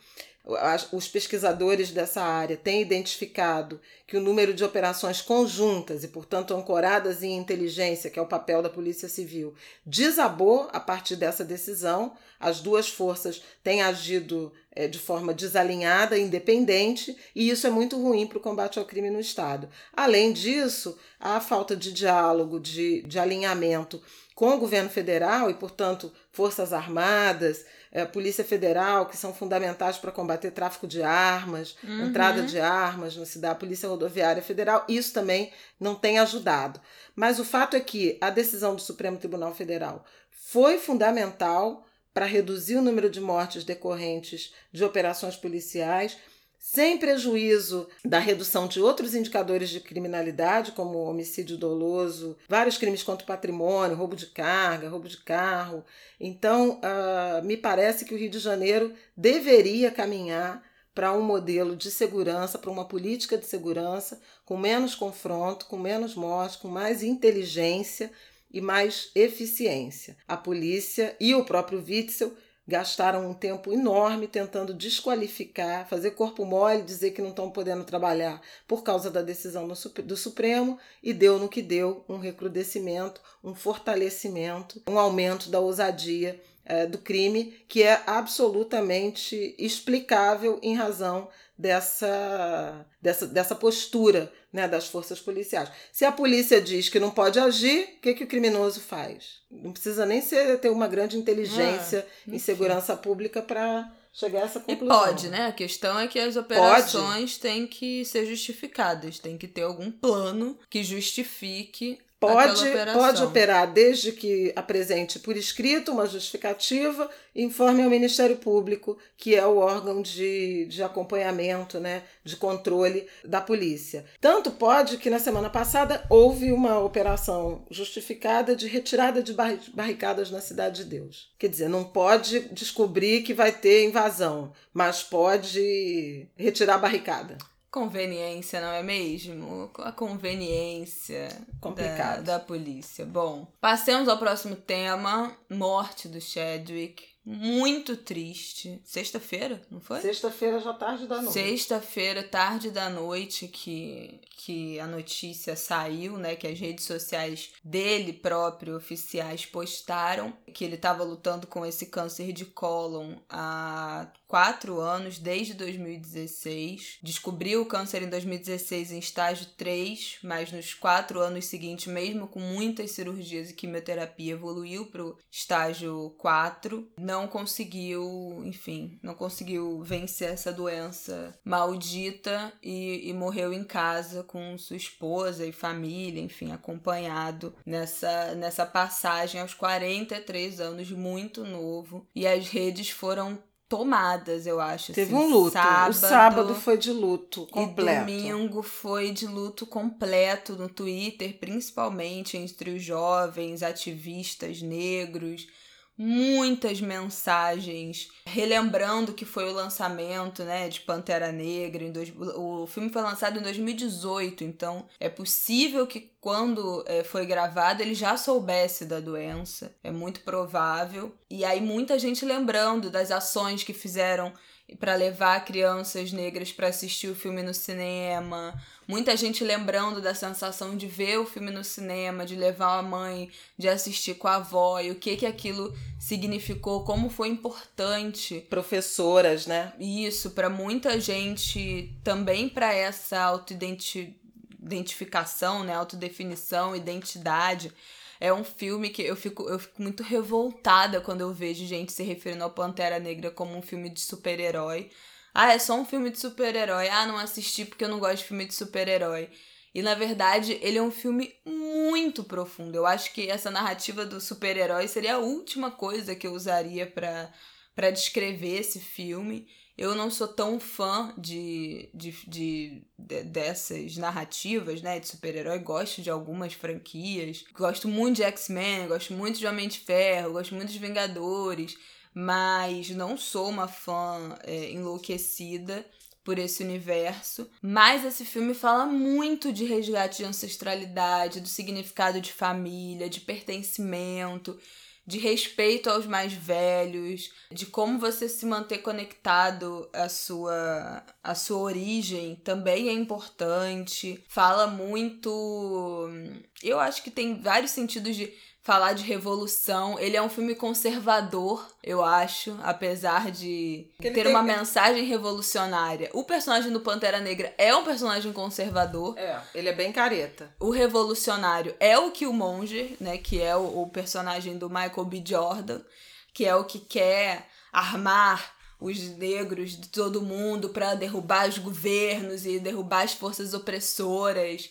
B: os pesquisadores dessa área têm identificado que o número de operações conjuntas e, portanto, ancoradas em inteligência, que é o papel da Polícia Civil, desabou a partir dessa decisão. As duas forças têm agido é, de forma desalinhada, independente, e isso é muito ruim para o combate ao crime no Estado. Além disso, a falta de diálogo, de, de alinhamento com o governo federal e, portanto, Forças Armadas, é, Polícia Federal, que são fundamentais para combater tráfico de armas, uhum. entrada de armas no cidade, Polícia Rodoviária Federal, isso também não tem ajudado. Mas o fato é que a decisão do Supremo Tribunal Federal foi fundamental para reduzir o número de mortes decorrentes de operações policiais sem prejuízo da redução de outros indicadores de criminalidade, como homicídio doloso, vários crimes contra o patrimônio, roubo de carga, roubo de carro. Então, uh, me parece que o Rio de Janeiro deveria caminhar para um modelo de segurança, para uma política de segurança com menos confronto, com menos morte, com mais inteligência e mais eficiência. A polícia e o próprio Witzel gastaram um tempo enorme tentando desqualificar, fazer corpo mole, dizer que não estão podendo trabalhar por causa da decisão do Supremo e deu no que deu um recrudescimento, um fortalecimento, um aumento da ousadia é, do crime que é absolutamente explicável em razão dessa, dessa, dessa postura né, das forças policiais. Se a polícia diz que não pode agir, o que, que o criminoso faz? Não precisa nem ser, ter uma grande inteligência ah, em segurança pública para chegar a essa conclusão.
A: E pode, né? A questão é que as operações pode. têm que ser justificadas, tem que ter algum plano que justifique
B: Pode, pode operar desde que apresente por escrito uma justificativa e informe ao Ministério Público, que é o órgão de, de acompanhamento, né, de controle da polícia. Tanto pode que na semana passada houve uma operação justificada de retirada de barricadas na Cidade de Deus. Quer dizer, não pode descobrir que vai ter invasão, mas pode retirar a barricada.
A: Conveniência, não é mesmo? A conveniência da, da polícia. Bom, passemos ao próximo tema: morte do Chadwick muito triste. Sexta-feira, não foi?
B: Sexta-feira já tarde da noite.
A: Sexta-feira, tarde da noite, que, que a notícia saiu, né? Que as redes sociais dele próprio, oficiais, postaram que ele estava lutando com esse câncer de cólon há quatro anos, desde 2016. Descobriu o câncer em 2016 em estágio 3, mas nos quatro anos seguintes, mesmo com muitas cirurgias e quimioterapia, evoluiu para o estágio 4. Não conseguiu, enfim, não conseguiu vencer essa doença maldita e, e morreu em casa com sua esposa e família, enfim, acompanhado nessa, nessa passagem aos 43 anos, muito novo. E as redes foram tomadas, eu acho.
B: Teve assim, um luto. Sábado, o sábado foi de luto completo.
A: E domingo foi de luto completo no Twitter, principalmente entre os jovens ativistas negros muitas mensagens relembrando que foi o lançamento né, de Pantera Negra. Dois, o filme foi lançado em 2018, então é possível que quando é, foi gravado ele já soubesse da doença. É muito provável. E aí muita gente lembrando das ações que fizeram para levar crianças negras para assistir o filme no cinema. Muita gente lembrando da sensação de ver o filme no cinema, de levar a mãe, de assistir com a avó e o que que aquilo significou, como foi importante.
B: Professoras, né?
A: Isso, para muita gente, também para essa autoidentificação, né, autodefinição, identidade. É um filme que eu fico, eu fico muito revoltada quando eu vejo gente se referindo ao Pantera Negra como um filme de super-herói. Ah, é só um filme de super-herói. Ah, não assisti porque eu não gosto de filme de super-herói. E na verdade, ele é um filme muito profundo. Eu acho que essa narrativa do super-herói seria a última coisa que eu usaria para descrever esse filme. Eu não sou tão fã de, de, de, de dessas narrativas, né, de super-herói. Gosto de algumas franquias. Gosto muito de X-Men, gosto muito de Homem de Ferro, gosto muito de Vingadores. Mas não sou uma fã é, enlouquecida por esse universo. Mas esse filme fala muito de resgate de ancestralidade, do significado de família, de pertencimento de respeito aos mais velhos, de como você se manter conectado à sua, à sua origem também é importante. Fala muito. Eu acho que tem vários sentidos de falar de revolução. Ele é um filme conservador, eu acho, apesar de ter tem... uma mensagem revolucionária. O personagem do Pantera Negra é um personagem conservador.
B: É, ele é bem careta.
A: O revolucionário é o Killmonger, né, que é o, o personagem do Michael B. Jordan, que é o que quer armar os negros de todo mundo para derrubar os governos e derrubar as forças opressoras.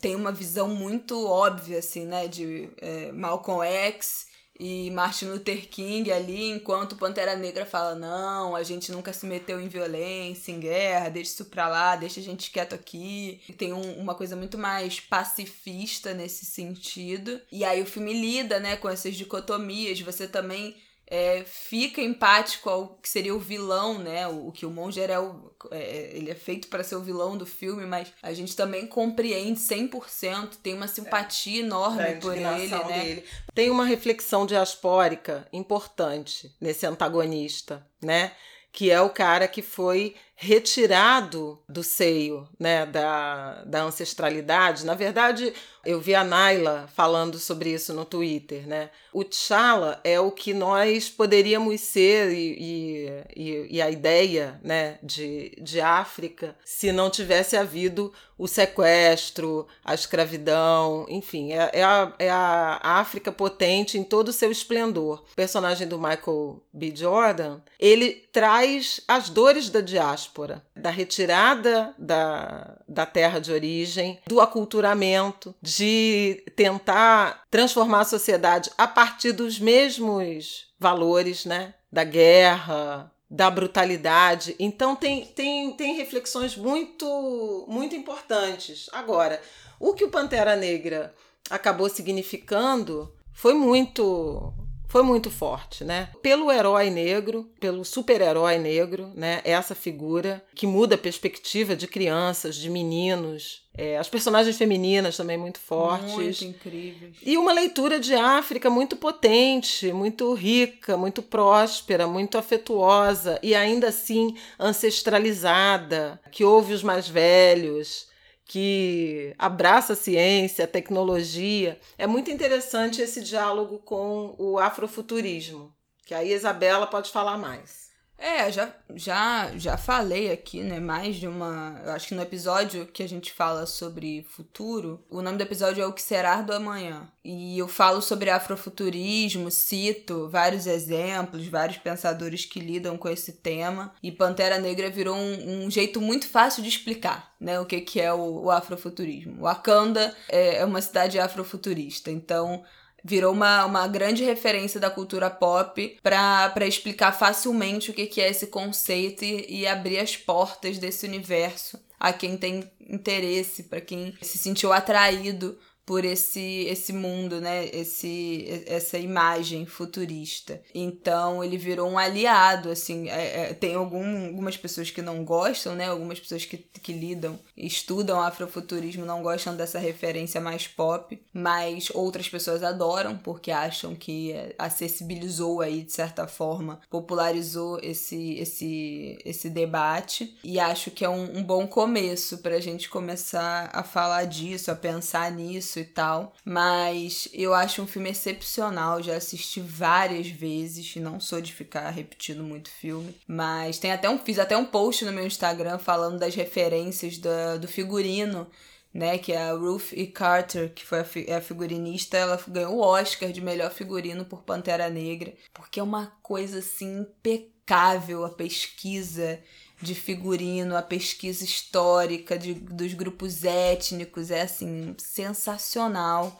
A: Tem uma visão muito óbvia, assim, né, de é, Malcolm X e Martin Luther King ali, enquanto Pantera Negra fala: não, a gente nunca se meteu em violência, em guerra, deixa isso pra lá, deixa a gente quieto aqui. Tem um, uma coisa muito mais pacifista nesse sentido. E aí o filme lida, né, com essas dicotomias. Você também é, fica empático ao que seria o vilão, né? O, o que o Monger é, o, é, ele é feito para ser o vilão do filme, mas a gente também compreende 100%, tem uma simpatia é. enorme por ele, né? Dele.
B: Tem uma reflexão diaspórica importante nesse antagonista, né? Que é o cara que foi retirado do seio né, da, da ancestralidade. Na verdade, eu vi a Naila falando sobre isso no Twitter. Né? O T'Challa é o que nós poderíamos ser e, e, e, a ideia né, de, de África se não tivesse havido o sequestro, a escravidão, enfim, é, é, a, é a África potente em todo o seu esplendor. O personagem do Michael B. Jordan, ele traz as dores da diáspora diáspora, da retirada da, da terra de origem, do aculturamento, de tentar transformar a sociedade a partir dos mesmos valores, né? Da guerra, da brutalidade. Então tem, tem, tem reflexões muito, muito importantes. Agora, o que o Pantera Negra acabou significando foi muito foi muito forte, né? Pelo herói negro, pelo super-herói negro, né? Essa figura que muda a perspectiva de crianças, de meninos, é, as personagens femininas também muito fortes.
A: Muito incríveis.
B: E uma leitura de África muito potente, muito rica, muito próspera, muito afetuosa e ainda assim ancestralizada, que ouve os mais velhos que abraça a ciência, a tecnologia. É muito interessante esse diálogo com o afrofuturismo, que aí a Isabela pode falar mais.
A: É, já, já, já falei aqui, né? Mais de uma. Eu acho que no episódio que a gente fala sobre futuro, o nome do episódio é O que Será do Amanhã. E eu falo sobre afrofuturismo, cito vários exemplos, vários pensadores que lidam com esse tema. E Pantera Negra virou um, um jeito muito fácil de explicar, né? O que, que é o, o afrofuturismo. Wakanda é, é uma cidade afrofuturista. Então virou uma, uma grande referência da cultura pop para explicar facilmente o que, que é esse conceito e, e abrir as portas desse universo a quem tem interesse, para quem se sentiu atraído por esse esse mundo, né? Esse essa imagem futurista. Então ele virou um aliado, assim. É, é, tem algum, algumas pessoas que não gostam, né? Algumas pessoas que, que lidam, estudam afrofuturismo não gostam dessa referência mais pop, mas outras pessoas adoram porque acham que acessibilizou aí de certa forma, popularizou esse esse esse debate e acho que é um, um bom começo para a gente começar a falar disso, a pensar nisso isso e tal. Mas eu acho um filme excepcional. Já assisti várias vezes. Não sou de ficar repetindo muito filme. Mas tem até um. Fiz até um post no meu Instagram falando das referências do, figurino. Né, que é a Ruth E. Carter, que foi a, fi a figurinista, ela ganhou o Oscar de melhor figurino por Pantera Negra, porque é uma coisa assim impecável a pesquisa de figurino, a pesquisa histórica de, dos grupos étnicos, é assim, sensacional.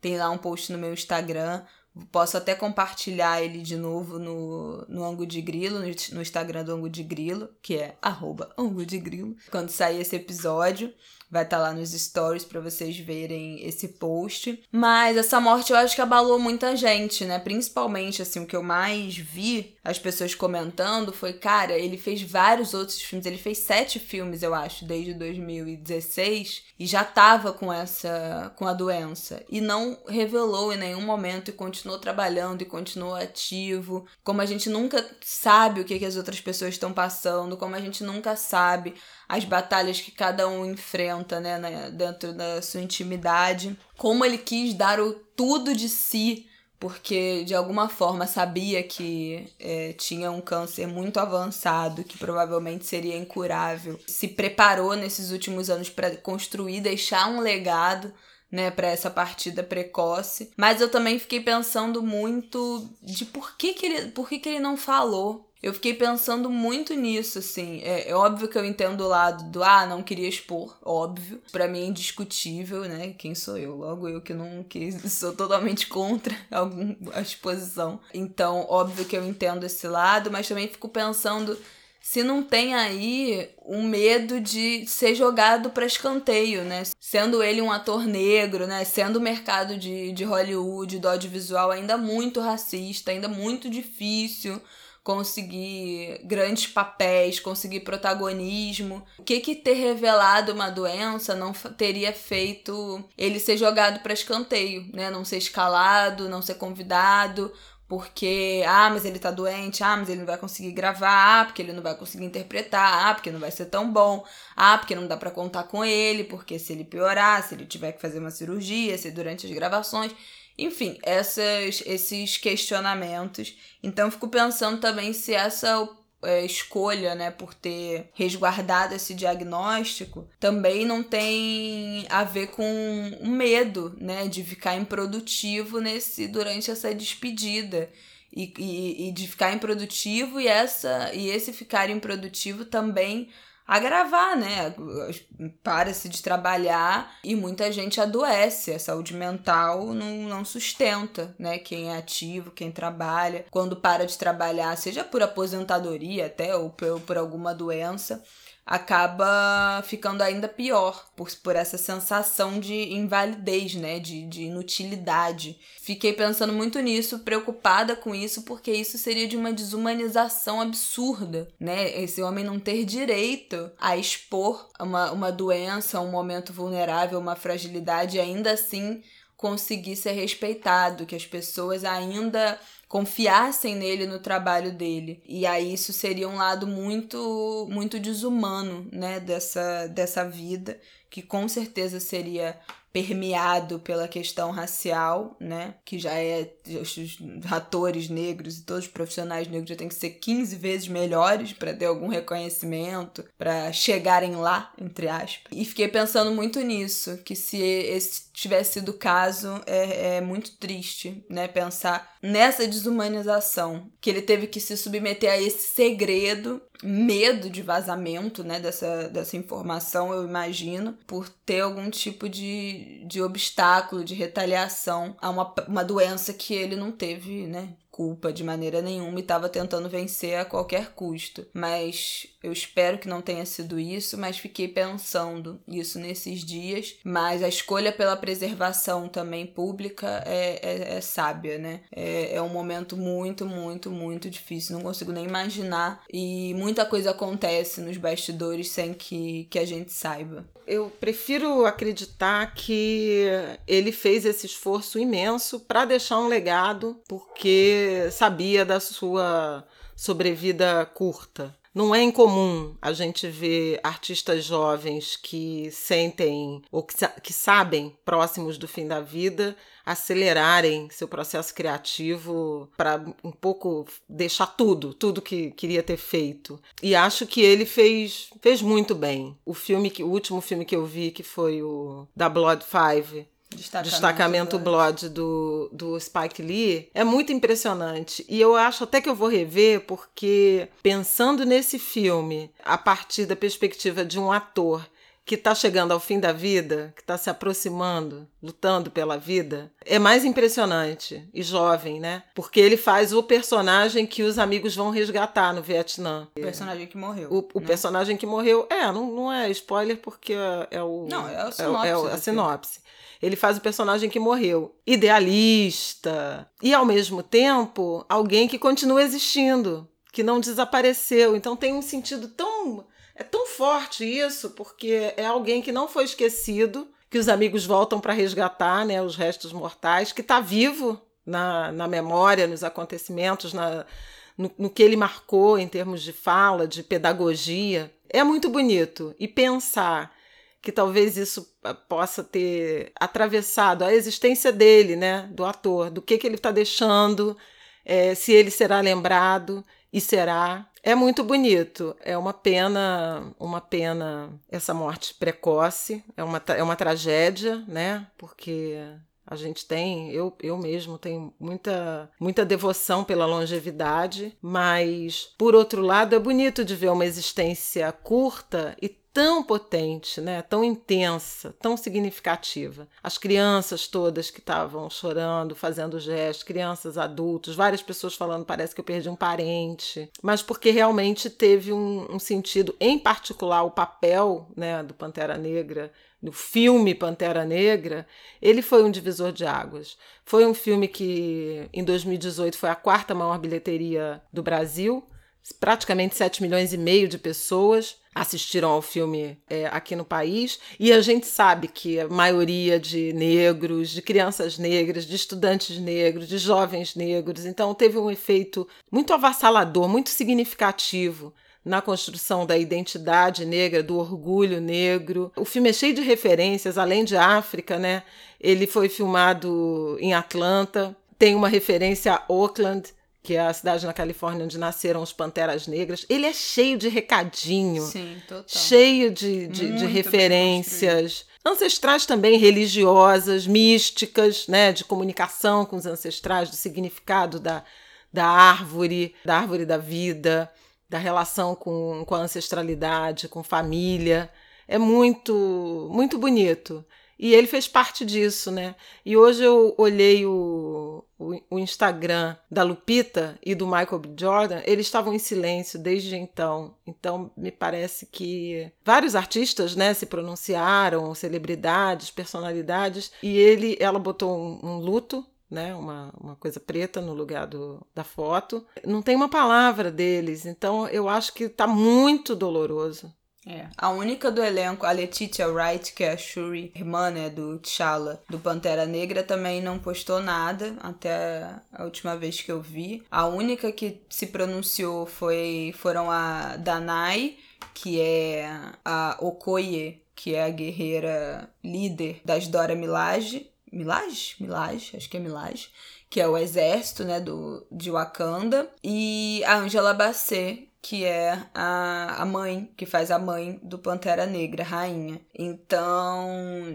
A: Tem lá um post no meu Instagram. Posso até compartilhar ele de novo no, no Ango de Grilo, no, Instagram do Ango de Grilo, que é arroba Ango de Grilo, quando sair esse episódio. Vai estar tá lá nos stories para vocês verem esse post. Mas essa morte eu acho que abalou muita gente, né? Principalmente, assim, o que eu mais vi as pessoas comentando foi, cara, ele fez vários outros filmes. Ele fez sete filmes, eu acho, desde 2016 e já tava com essa, com a doença e não revelou em nenhum momento e continuou trabalhando e continuou ativo. Como a gente nunca sabe o que, que as outras pessoas estão passando, como a gente nunca sabe as batalhas que cada um enfrenta, né, né, dentro da sua intimidade. Como ele quis dar o tudo de si, porque de alguma forma sabia que é, tinha um câncer muito avançado, que provavelmente seria incurável. Se preparou nesses últimos anos para construir, deixar um legado né, para essa partida precoce. Mas eu também fiquei pensando muito de por que, que ele, por que, que ele não falou Eu fiquei pensando muito nisso, assim. É, é, óbvio que eu entendo o lado do ah, não queria expor, óbvio. Para mim é indiscutível, né? Quem sou eu? Logo eu que não que sou totalmente contra algum, a exposição. Então, óbvio que eu entendo esse lado, mas também fico pensando se não tem aí um medo de ser jogado para escanteio, né? Sendo ele um ator negro, né? Sendo o mercado de, de Hollywood, do audiovisual ainda muito racista, ainda muito difícil conseguir grandes papéis, conseguir protagonismo. O que que ter revelado uma doença não teria feito ele ser jogado para escanteio, né? Não ser escalado, não ser convidado, porque, ah, mas ele tá doente, ah, mas ele não vai conseguir gravar, ah, porque ele não vai conseguir interpretar, ah, porque não vai ser tão bom, ah, porque não dá para contar com ele, porque se ele piorar, se ele tiver que fazer uma cirurgia, se durante as gravações, enfim, essas, esses questionamentos. Então, fico pensando também se essa é, escolha, né, por ter resguardado esse diagnóstico, também não tem a ver com um medo, né, de ficar improdutivo nesse durante essa despedida. E, e, e de ficar improdutivo e essa e esse ficar improdutivo também agravar, né? Para-se de trabalhar e muita gente adoece. A saúde mental não, não sustenta, né? Quem é ativo, quem trabalha. Quando para de trabalhar, seja por aposentadoria até ou por, por alguma doença, acaba ficando ainda pior por, por essa sensação de invalidez, né? De, de inutilidade. Fiquei pensando muito nisso, preocupada com isso, porque isso seria de uma desumanização absurda, né? Esse homem não ter direito a expor uma, uma doença, um momento vulnerável, uma fragilidade, e ainda assim conseguir ser respeitado, que as pessoas ainda confiassem nele no trabalho dele. E aí isso seria um lado muito muito desumano, né, dessa dessa vida, que com certeza seria permeado pela questão racial, né? Que já é. Os atores negros e todos os profissionais negros já têm que ser 15 vezes melhores para ter algum reconhecimento, para chegarem lá, entre aspas. E fiquei pensando muito nisso, que se esse tivesse sido o caso, é, é muito triste, né? Pensar nessa desumanização, que ele teve que se submeter a esse segredo medo de vazamento, né, dessa, dessa informação, eu imagino, por ter algum tipo de, de obstáculo, de retaliação a uma, uma doença que ele não teve, né, culpa de maneira nenhuma e estava tentando vencer a qualquer custo. Mas eu espero que não tenha sido isso, mas fiquei pensando isso nesses dias. Mas a escolha pela preservação também pública é, é, é sábia, né? É, é um momento muito, muito, muito difícil. Não consigo nem imaginar. E muita coisa acontece nos bastidores sem que, que a gente saiba.
B: Eu prefiro acreditar que ele fez esse esforço imenso para deixar um legado, porque sabia da sua sobrevida curta. Não é incomum a gente ver artistas jovens que sentem ou que, que sabem próximos do fim da vida acelerarem seu processo criativo para um pouco deixar tudo, tudo que queria ter feito. E acho que ele fez, fez muito bem. O filme que o último filme que eu vi que foi o da Blood Five, Destacamento, Destacamento Blood do, do Spike Lee é muito impressionante. E eu acho até que eu vou rever, porque pensando nesse filme, a partir da perspectiva de um ator que está chegando ao fim da vida, que está se aproximando, lutando pela vida, é mais impressionante e jovem, né? Porque ele faz o personagem que os amigos vão resgatar no Vietnã.
A: O personagem que morreu.
B: O, o né? personagem que morreu, é, não, não é spoiler porque é, é o.
A: Não, é, o sinopse,
B: é, é a sinopse. Ele faz o personagem que morreu. Idealista. E, ao mesmo tempo, alguém que continua existindo, que não desapareceu. Então tem um sentido tão. É tão forte isso, porque é alguém que não foi esquecido, que os amigos voltam para resgatar né, os restos mortais, que está vivo na, na memória, nos acontecimentos, na, no, no que ele marcou em termos de fala, de pedagogia. É muito bonito. E pensar que talvez isso ah, possa ter atravessado a existência dele, né, do ator, do que, que ele está deixando, é, se ele será lembrado e será. É muito bonito. É uma pena, uma pena essa morte precoce. É uma, é uma tragédia, né? Porque A gente tem, eu, eu mesmo tenho muita, muita devoção pela longevidade, mas por outro lado é bonito de ver uma existência curta e tão potente, né? tão intensa, tão significativa. As crianças todas que estavam chorando, fazendo gestos, crianças, adultos, várias pessoas falando parece que eu perdi um parente, mas porque realmente teve um, um sentido, em particular o papel né, do Pantera Negra no filme Pantera Negra, ele foi um divisor de águas. Foi um filme que, em 2018, foi a quarta maior bilheteria do Brasil. Praticamente 7 milhões e meio de pessoas assistiram ao filme é, aqui no país, e a gente sabe que a maioria de negros, de crianças negras, de estudantes negros, de jovens negros, então teve um efeito muito avassalador, muito significativo na construção da identidade negra, do orgulho negro. O filme é cheio de referências, além de África, né? Ele foi filmado em Atlanta, tem uma referência a Oakland, que é a cidade na Califórnia onde nasceram os Panteras Negras. Ele é cheio de recadinho,
A: Sim,
B: cheio de, de, de referências. Ancestrais também religiosas, místicas, né, de comunicação com os ancestrais, do significado da, da árvore, da árvore da vida, da relação com, com a ancestralidade, com família. É muito, muito bonito. E ele fez parte disso, né? E hoje eu olhei o, o, o, Instagram da Lupita e do Michael B. Jordan, eles estavam em silêncio desde então. Então, me parece que vários artistas, né, se pronunciaram, celebridades, personalidades, e ele, ela botou um, um luto né, uma, uma coisa preta no lugar do, da foto. Não tem uma palavra deles, então eu acho que está muito doloroso.
A: É. A única do elenco, a Letitia Wright, que é a Shuri, irmã né, do T'Challa, do Pantera Negra, também não postou nada até a última vez que eu vi. A única que se pronunciou foi foram a Danai, que é a Okoye, que é a guerreira líder das Dora Milaje. Milaje? Milaje, acho que é Milaje. Que é o exército, né, do, de Wakanda. E a Angela Bassett, que é a, a mãe, que faz a mãe do Pantera Negra, rainha. Então,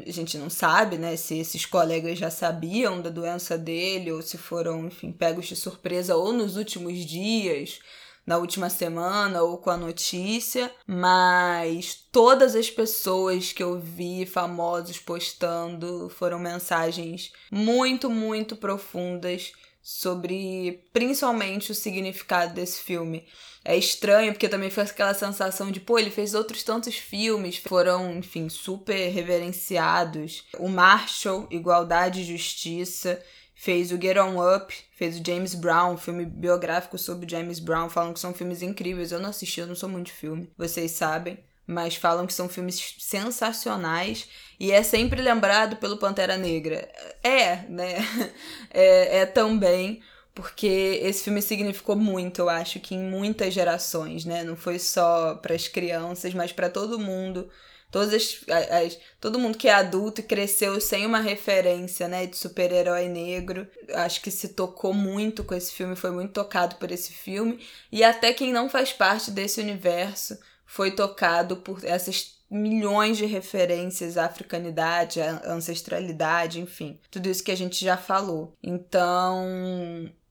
A: a gente não sabe, né, se esses colegas já sabiam da doença dele ou se foram, enfim, pegos de surpresa ou nos últimos dias na última semana ou com a notícia, mas todas as pessoas que eu vi famosos postando foram mensagens muito, muito profundas sobre principalmente o significado desse filme é estranho, porque também foi aquela sensação de, pô, ele fez outros tantos filmes, foram, enfim, super reverenciados. O Marshall, Igualdade e Justiça, fez o Get On Up, fez o James Brown, filme biográfico sobre James Brown, falam que são filmes incríveis. Eu não assisti, eu não sou muito de filme, vocês sabem. Mas falam que são filmes sensacionais e é sempre lembrado pelo Pantera Negra. É, né? É, é também porque esse filme significou muito, eu acho que em muitas gerações, né? Não foi só para as crianças, mas para todo mundo. Todas as, as, todo mundo que é adulto e cresceu sem uma referência, né, de super-herói negro, acho que se tocou muito com esse filme, foi muito tocado por esse filme, e até quem não faz parte desse universo foi tocado por essas milhões de referências à africanidade, à ancestralidade, enfim, tudo isso que a gente já falou. Então,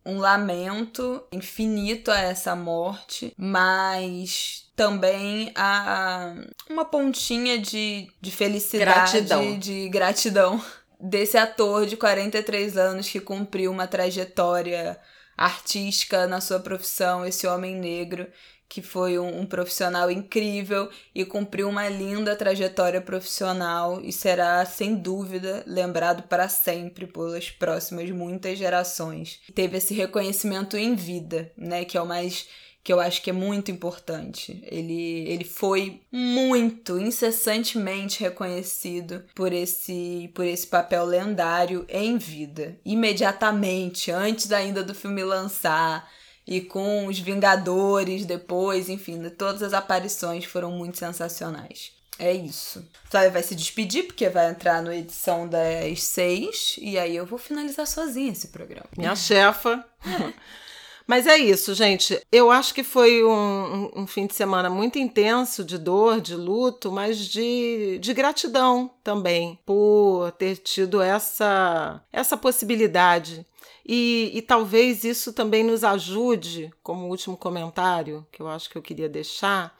A: um lamento infinito a essa morte, mas também a uma pontinha de, de felicidade, gratidão. de gratidão desse ator de 43 anos que cumpriu uma trajetória artística na sua profissão, esse homem negro que foi um, um, profissional incrível e cumpriu uma linda trajetória profissional e será, sem dúvida, lembrado para sempre pelas próximas muitas gerações. Teve esse reconhecimento em vida, né, que é o mais que eu acho que é muito importante. Ele, ele foi muito, incessantemente reconhecido por esse, por esse papel lendário em vida. Imediatamente, antes ainda do filme lançar e com os Vingadores depois, enfim, todas as aparições foram muito sensacionais. É isso. Flávia vai se despedir, porque vai entrar na edição das seis, e aí eu vou finalizar sozinha esse programa.
B: Minha chefa. Mas é isso, gente. Eu acho que foi um, um, um, fim de semana muito intenso de dor, de luto, mas de, de gratidão também por ter tido essa, essa possibilidade. E, e talvez isso também nos ajude, como último comentário que eu acho que eu queria deixar,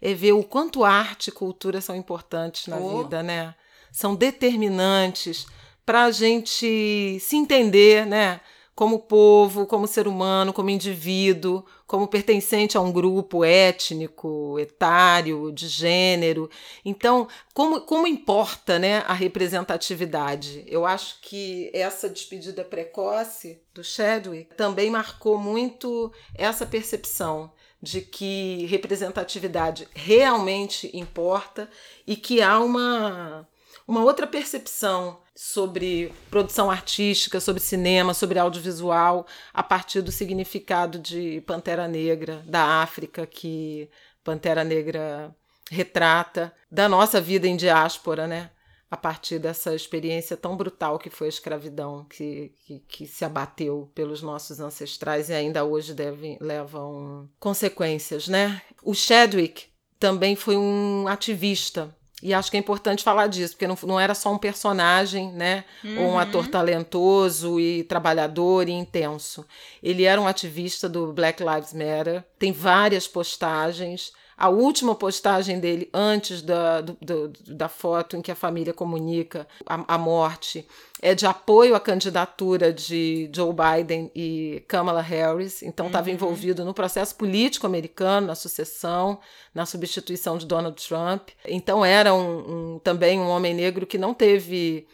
B: é ver o quanto arte e cultura são importantes na oh. vida, né? São determinantes para a gente se entender, né? Como povo, como ser humano, como indivíduo, como pertencente a um grupo étnico, etário, de gênero. Então, como, como importa né, a representatividade? Eu acho que essa despedida precoce do Chadwick também marcou muito essa percepção de que representatividade realmente importa e que há uma, uma outra percepção sobre produção artística, sobre cinema, sobre audiovisual, a partir do significado de Pantera Negra, da África, que Pantera Negra retrata, da nossa vida em diáspora, né? A partir dessa experiência tão brutal que foi a escravidão, que, que, que se abateu pelos nossos ancestrais e ainda hoje levam consequências, né? O Chadwick também foi um ativista e acho que é importante falar disso, porque não, não era só um personagem, né? Uhum. Ou um ator talentoso e trabalhador e intenso. Ele era um ativista do Black Lives Matter, tem várias postagens. A última postagem dele, antes da, do, do, da foto em que a família comunica a, a morte, é de apoio à candidatura de Joe Biden e Kamala Harris. Então, estava uhum. envolvido no processo político americano, na sucessão, na substituição de Donald Trump. Então, era um, um, também um homem negro que não teve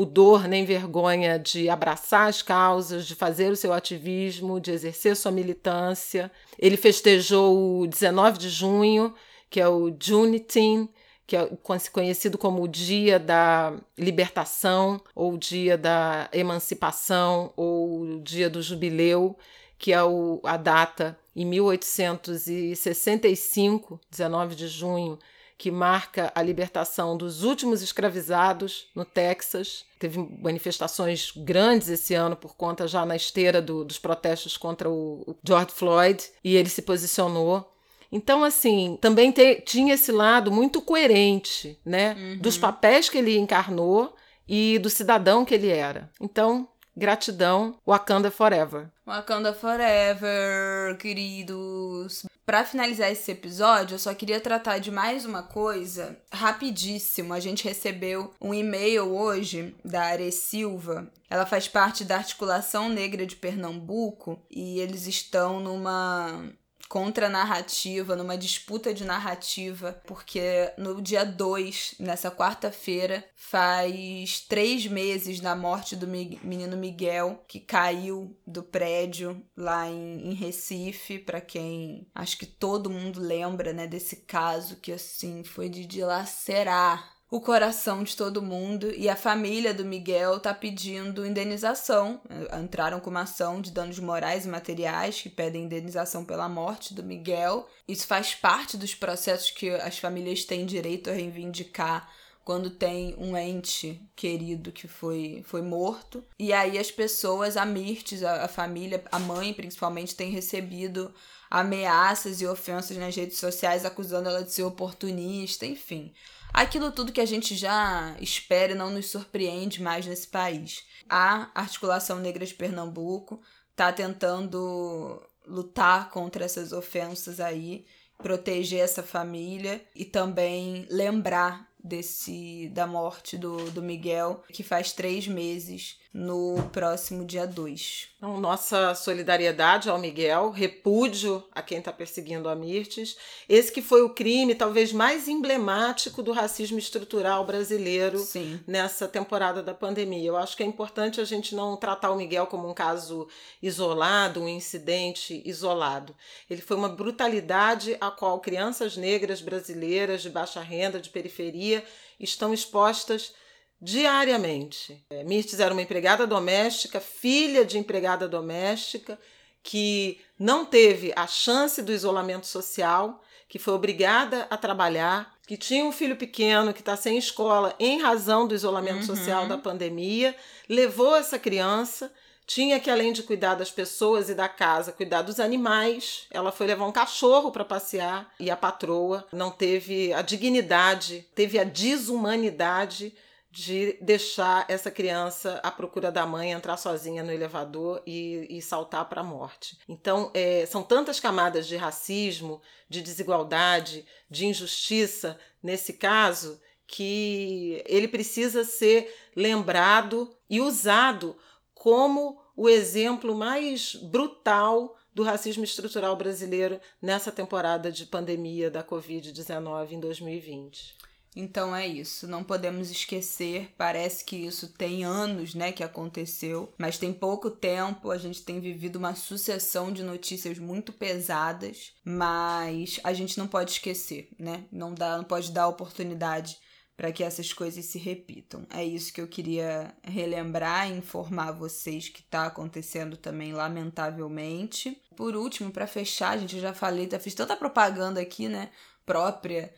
B: pudor nem vergonha de abraçar as causas, de fazer o seu ativismo, de exercer sua militância. Ele festejou o 19 de junho, que é o Juneteenth, que é conhecido como o Dia da Libertação, ou Dia da Emancipação, ou o Dia do Jubileu, que é o, a data em 1865, 19 de junho, que marca a libertação dos últimos escravizados no Texas. Teve manifestações grandes esse ano por conta já na esteira do, dos protestos contra o, George Floyd e ele se posicionou. Então, assim, também te, tinha esse lado muito coerente, né? Uhum. Dos papéis que ele encarnou e do cidadão que ele era. Então, Gratidão, Wakanda Forever.
A: Wakanda Forever, queridos. Para finalizar esse episódio, eu só queria tratar de mais uma coisa rapidíssimo. A gente recebeu um e-mail hoje da Are Silva. Ela faz parte da Articulação Negra de Pernambuco e eles estão numa contra-narrativa, numa disputa de narrativa, porque no dia 2, nessa quarta-feira, faz três meses da morte do menino Miguel, que caiu do prédio lá em, em Recife, para quem acho que todo mundo lembra, né, desse caso que assim foi de dilacerar o coração de todo mundo e a família do Miguel tá pedindo indenização. Entraram com uma ação de danos morais e materiais que pedem indenização pela morte do Miguel. Isso faz parte dos processos que as famílias têm direito a reivindicar quando tem um ente querido que foi, foi morto. E aí as pessoas, a Mirtes, a, a família, a mãe principalmente, tem recebido ameaças e ofensas nas redes sociais acusando ela de ser oportunista, enfim aquilo tudo que a gente já espera e não nos surpreende mais nesse país. A Articulação Negra de Pernambuco está tentando lutar contra essas ofensas aí, proteger essa família e também lembrar desse da morte do, do Miguel, que faz três meses no próximo dia 2.
B: Então, nossa solidariedade ao Miguel, repúdio a quem está perseguindo a Mirtes. Esse que foi o crime talvez mais emblemático do racismo estrutural brasileiro
A: Sim.
B: nessa temporada da pandemia. Eu acho que é importante a gente não tratar o Miguel como um caso isolado, um incidente isolado. Ele foi uma brutalidade a qual crianças negras brasileiras de baixa renda, de periferia, estão expostas diariamente. É, Mirtes era uma empregada doméstica, filha de empregada doméstica, que não teve a chance do isolamento social, que foi obrigada a trabalhar, que tinha um filho pequeno que está sem escola em razão do isolamento uhum. social da pandemia, levou essa criança, tinha que, além de cuidar das pessoas e da casa, cuidar dos animais. Ela foi levar um cachorro para passear e a patroa não teve a dignidade, teve a desumanidade de deixar essa criança à procura da mãe entrar sozinha no elevador e, e saltar para a morte. Então, é, são tantas camadas de racismo, de desigualdade, de injustiça nesse caso que ele precisa ser lembrado e usado como o exemplo mais brutal do racismo estrutural brasileiro nessa temporada de pandemia da Covid-19 em 2020.
A: Então é isso, não podemos esquecer. Parece que isso tem anos, né, que aconteceu, mas tem pouco tempo. A gente tem vivido uma sucessão de notícias muito pesadas, mas a gente não pode esquecer, né? Não dá, não pode dar oportunidade para que essas coisas se repitam. É isso que eu queria relembrar e informar vocês que está acontecendo também, lamentavelmente. Por último, para fechar, a gente já falei, já fiz tanta propaganda aqui, né? Própria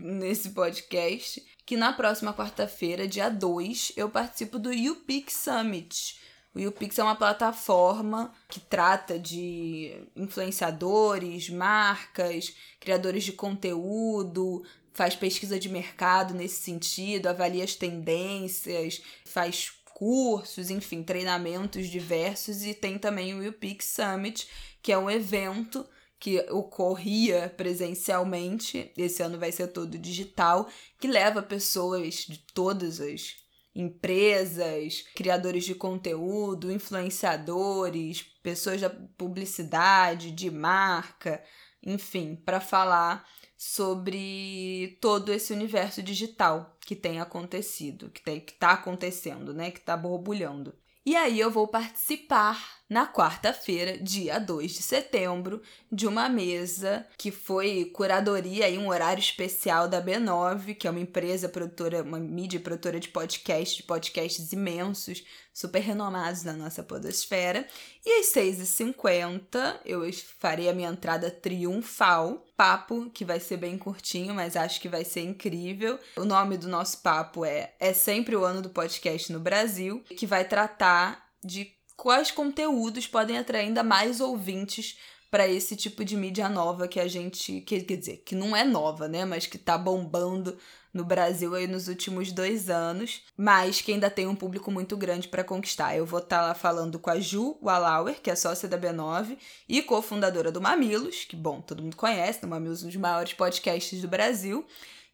A: nesse podcast, que na próxima quarta-feira, dia 2, eu participo do YouPix Summit. O YouPix é uma plataforma que trata de influenciadores, marcas, criadores de conteúdo, faz pesquisa de mercado nesse sentido, avalia as tendências, faz cursos, enfim, treinamentos diversos e tem também o YouPix Summit, que é um evento que ocorria presencialmente, esse ano vai ser todo digital, que leva pessoas de todas as empresas, criadores de conteúdo, influenciadores, pessoas da publicidade, de marca, enfim, para falar sobre todo esse universo digital que tem acontecido, que está acontecendo, né, que está borbulhando. E aí eu vou participar na quarta-feira, dia 2 de setembro, de uma mesa que foi curadoria em um horário especial da B9, que é uma empresa produtora, uma mídia produtora de podcasts, de podcasts imensos, super renomados na nossa podosfera. E às 6h50 eu farei a minha entrada triunfal, papo que vai ser bem curtinho, mas acho que vai ser incrível. O nome do nosso papo é É Sempre o Ano do Podcast no Brasil, que vai tratar de quais conteúdos podem atrair ainda mais ouvintes para esse tipo de mídia nova que a gente. Que, quer dizer, que não é nova, né? Mas que tá bombando no Brasil aí nos últimos dois anos, mas que ainda tem um público muito grande para conquistar. Eu vou estar tá lá falando com a Ju Wallauer, que é sócia da B9 e cofundadora do Mamilos, que, bom, todo mundo conhece, o Mamilos é um dos maiores podcasts do Brasil.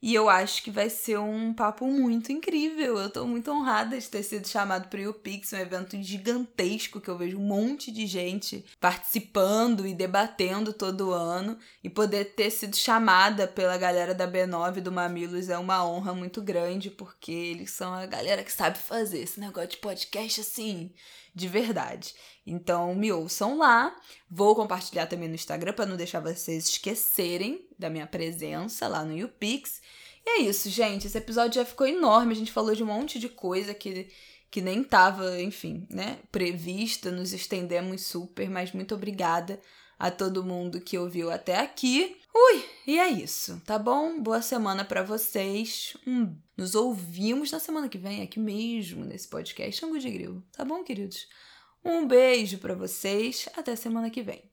A: E eu acho que vai ser um papo muito incrível. Eu tô muito honrada de ter sido chamado para o Pix, um evento gigantesco que eu vejo um monte de gente participando e debatendo todo ano. E poder ter sido chamada pela galera da B9 do Mamilos é uma honra muito grande, porque eles são a galera que sabe fazer esse negócio de podcast assim, de verdade. Então me ouçam lá. Vou compartilhar também no Instagram para não deixar vocês esquecerem da minha presença lá no YouPix. E é isso, gente. Esse episódio já ficou enorme. A gente falou de um monte de coisa que, que nem tava, enfim, né, prevista. Nos estendemos super, mas muito obrigada a todo mundo que ouviu até aqui. Ui, e é isso, tá bom? Boa semana para vocês. Hum, nos ouvimos na semana que vem, aqui mesmo, nesse podcast Angu de Grilo. Tá bom, queridos? Um beijo para vocês. Até semana que vem.